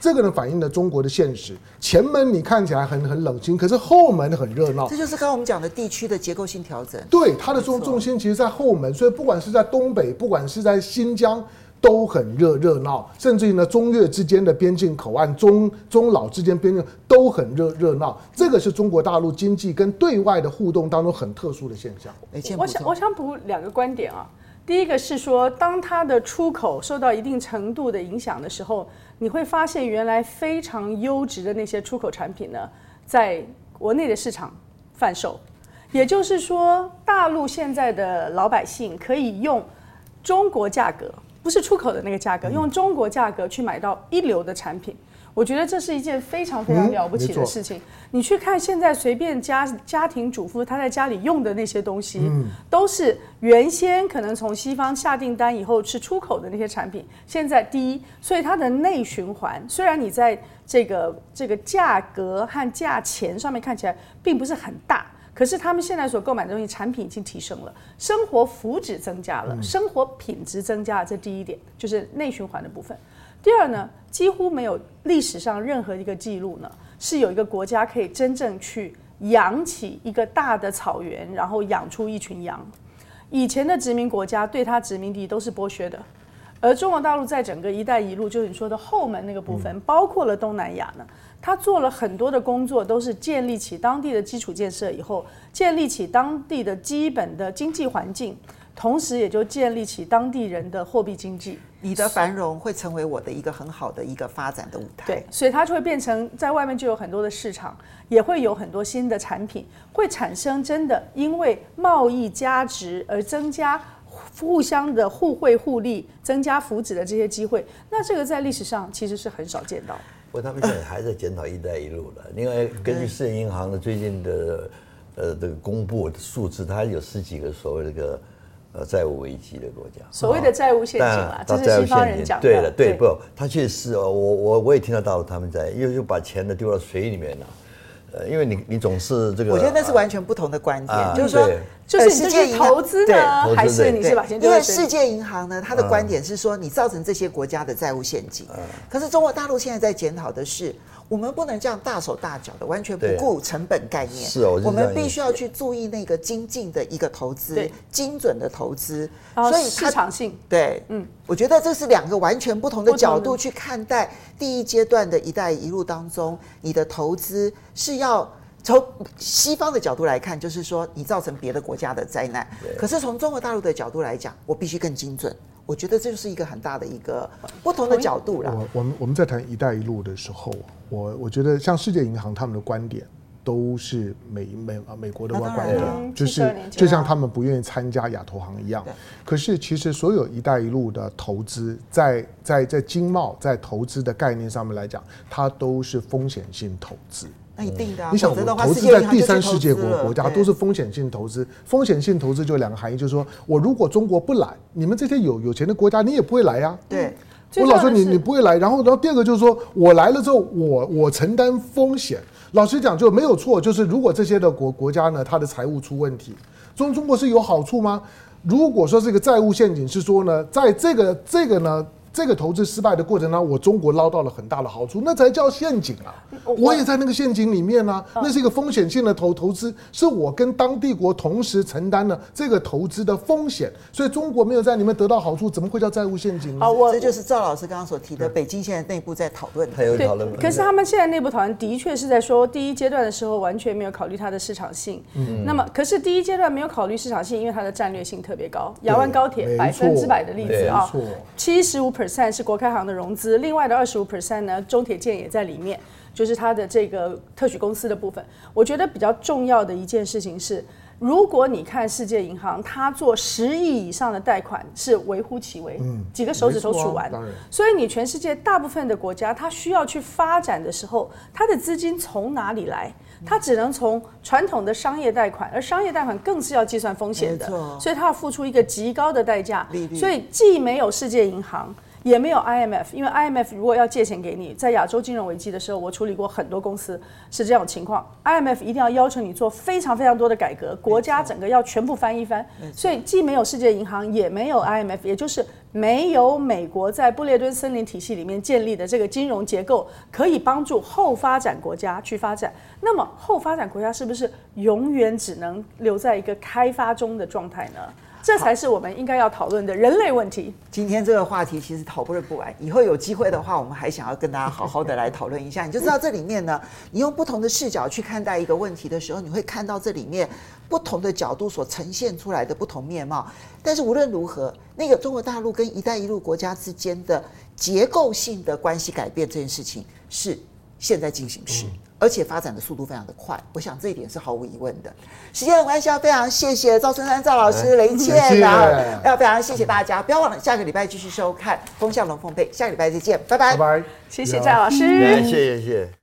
这个呢反映了中国的现实。前门你看起来很很冷清，可是后门很热闹。这就是刚刚我们讲的地区的结构性调整。对，它的重重心其实在后门，所以不管是在东北，不管是在新疆。都很热热闹，甚至于呢，中越之间的边境口岸、中中老之间边境都很热热闹。这个是中国大陆经济跟对外的互动当中很特殊的现象。我想我想补两个观点啊。第一个是说，当它的出口受到一定程度的影响的时候，你会发现原来非常优质的那些出口产品呢，在国内的市场贩售。也就是说，大陆现在的老百姓可以用中国价格。不是出口的那个价格，用中国价格去买到一流的产品，我觉得这是一件非常非常了不起的事情。你去看现在随便家家庭主妇他在家里用的那些东西，都是原先可能从西方下订单以后是出口的那些产品。现在第一，所以它的内循环，虽然你在这个这个价格和价钱上面看起来并不是很大。可是他们现在所购买的东西，产品已经提升了，生活福祉增加了，生活品质增加了。这第一点就是内循环的部分。第二呢，几乎没有历史上任何一个记录呢，是有一个国家可以真正去养起一个大的草原，然后养出一群羊。以前的殖民国家对他殖民地都是剥削的，而中国大陆在整个“一带一路”就是你说的后门那个部分，包括了东南亚呢。他做了很多的工作，都是建立起当地的基础建设以后，建立起当地的基本的经济环境，同时也就建立起当地人的货币经济。你的繁荣会成为我的一个很好的一个发展的舞台。对，所以它就会变成在外面就有很多的市场，也会有很多新的产品，会产生真的因为贸易价值而增加互相的互惠互利、增加福祉的这些机会。那这个在历史上其实是很少见到。不过他们现在还在检讨“一带一路”了。另外，根据世界银行的最近的呃这个公布的数字，它有十几个所谓这个呃债务危机的国家。所谓的债务陷阱啊，这是西方人讲的。对了，对，不，他确实哦，我我我也听得到他们在又又把钱呢丢到水里面了。呃，因为你你总是这个，我觉得那是完全不同的观点，啊、就是说，就是世界投资呢，还是你是把钱？因为世界银行呢，他的观点是说，你造成这些国家的债务陷阱。嗯、可是中国大陆现在在检讨的是。我们不能这样大手大脚的，完全不顾成本概念。是哦，我们必须要去注意那个精进的一个投资，精准的投资。所以市场性对，嗯，我觉得这是两个完全不同的角度去看待第一阶段的一带一路当中，你的投资是要从西方的角度来看，就是说你造成别的国家的灾难。可是从中国大陆的角度来讲，我必须更精准。我觉得这就是一个很大的一个不同的角度了。我我们我们在谈“一带一路”的时候，我我觉得像世界银行他们的观点都是美美啊美国的观点，就是就像他们不愿意参加亚投行一样。可是其实所有“一带一路”的投资，在在在经贸在投资的概念上面来讲，它都是风险性投资。那一定的、啊，你想，我投资在第三世界国国家都是风险性投资。风险性投资就两个含义，就是说我如果中国不来，你们这些有有钱的国家，你也不会来呀。对，我老说你你不会来，然后然后第二个就是说我来了之后，我我承担风险。老实讲就没有错，就是如果这些的国国家呢，它的财务出问题，中中国是有好处吗？如果说这个债务陷阱是说呢，在这个这个呢。这个投资失败的过程当中，我中国捞到了很大的好处，那才叫陷阱啊！我，也在那个陷阱里面啊，那是一个风险性的投投资，是我跟当地国同时承担了这个投资的风险，所以中国没有在里面得到好处，怎么会叫债务陷阱呢？啊，我这就是赵老师刚刚所提的，北京现在内部在讨论，还有讨论。可是他们现在内部讨论的确是在说，第一阶段的时候完全没有考虑它的市场性。嗯，那么可是第一阶段没有考虑市场性，因为它的战略性特别高，亚湾高铁百分之百的例子啊，七十五 percent 是国开行的融资，另外的二十五 percent 呢，中铁建也在里面，就是它的这个特许公司的部分。我觉得比较重要的一件事情是，如果你看世界银行，它做十亿以上的贷款是微乎其微，嗯，几个手指头数完。所以你全世界大部分的国家，它需要去发展的时候，它的资金从哪里来？它只能从传统的商业贷款，而商业贷款更是要计算风险的，所以它要付出一个极高的代价。所以既没有世界银行。也没有 IMF，因为 IMF 如果要借钱给你，在亚洲金融危机的时候，我处理过很多公司是这种情况。IMF 一定要要求你做非常非常多的改革，国家整个要全部翻一番。所以既没有世界银行，也没有 IMF，也就是没有美国在布列顿森林体系里面建立的这个金融结构，可以帮助后发展国家去发展。那么后发展国家是不是永远只能留在一个开发中的状态呢？这才是我们应该要讨论的人类问题。今天这个话题其实讨论不完，以后有机会的话，我们还想要跟大家好好的来讨论一下。你就知道这里面呢，你用不同的视角去看待一个问题的时候，你会看到这里面不同的角度所呈现出来的不同面貌。但是无论如何，那个中国大陆跟“一带一路”国家之间的结构性的关系改变这件事情是现在进行时。而且发展的速度非常的快，我想这一点是毫无疑问的。时间的关系，要非常谢谢赵春山赵老师、雷倩，然后要非常谢谢大家，不要忘了下个礼拜继续收看《风向龙凤配》，下个礼拜再见，拜拜，拜拜，谢谢赵老师，谢。谢谢谢。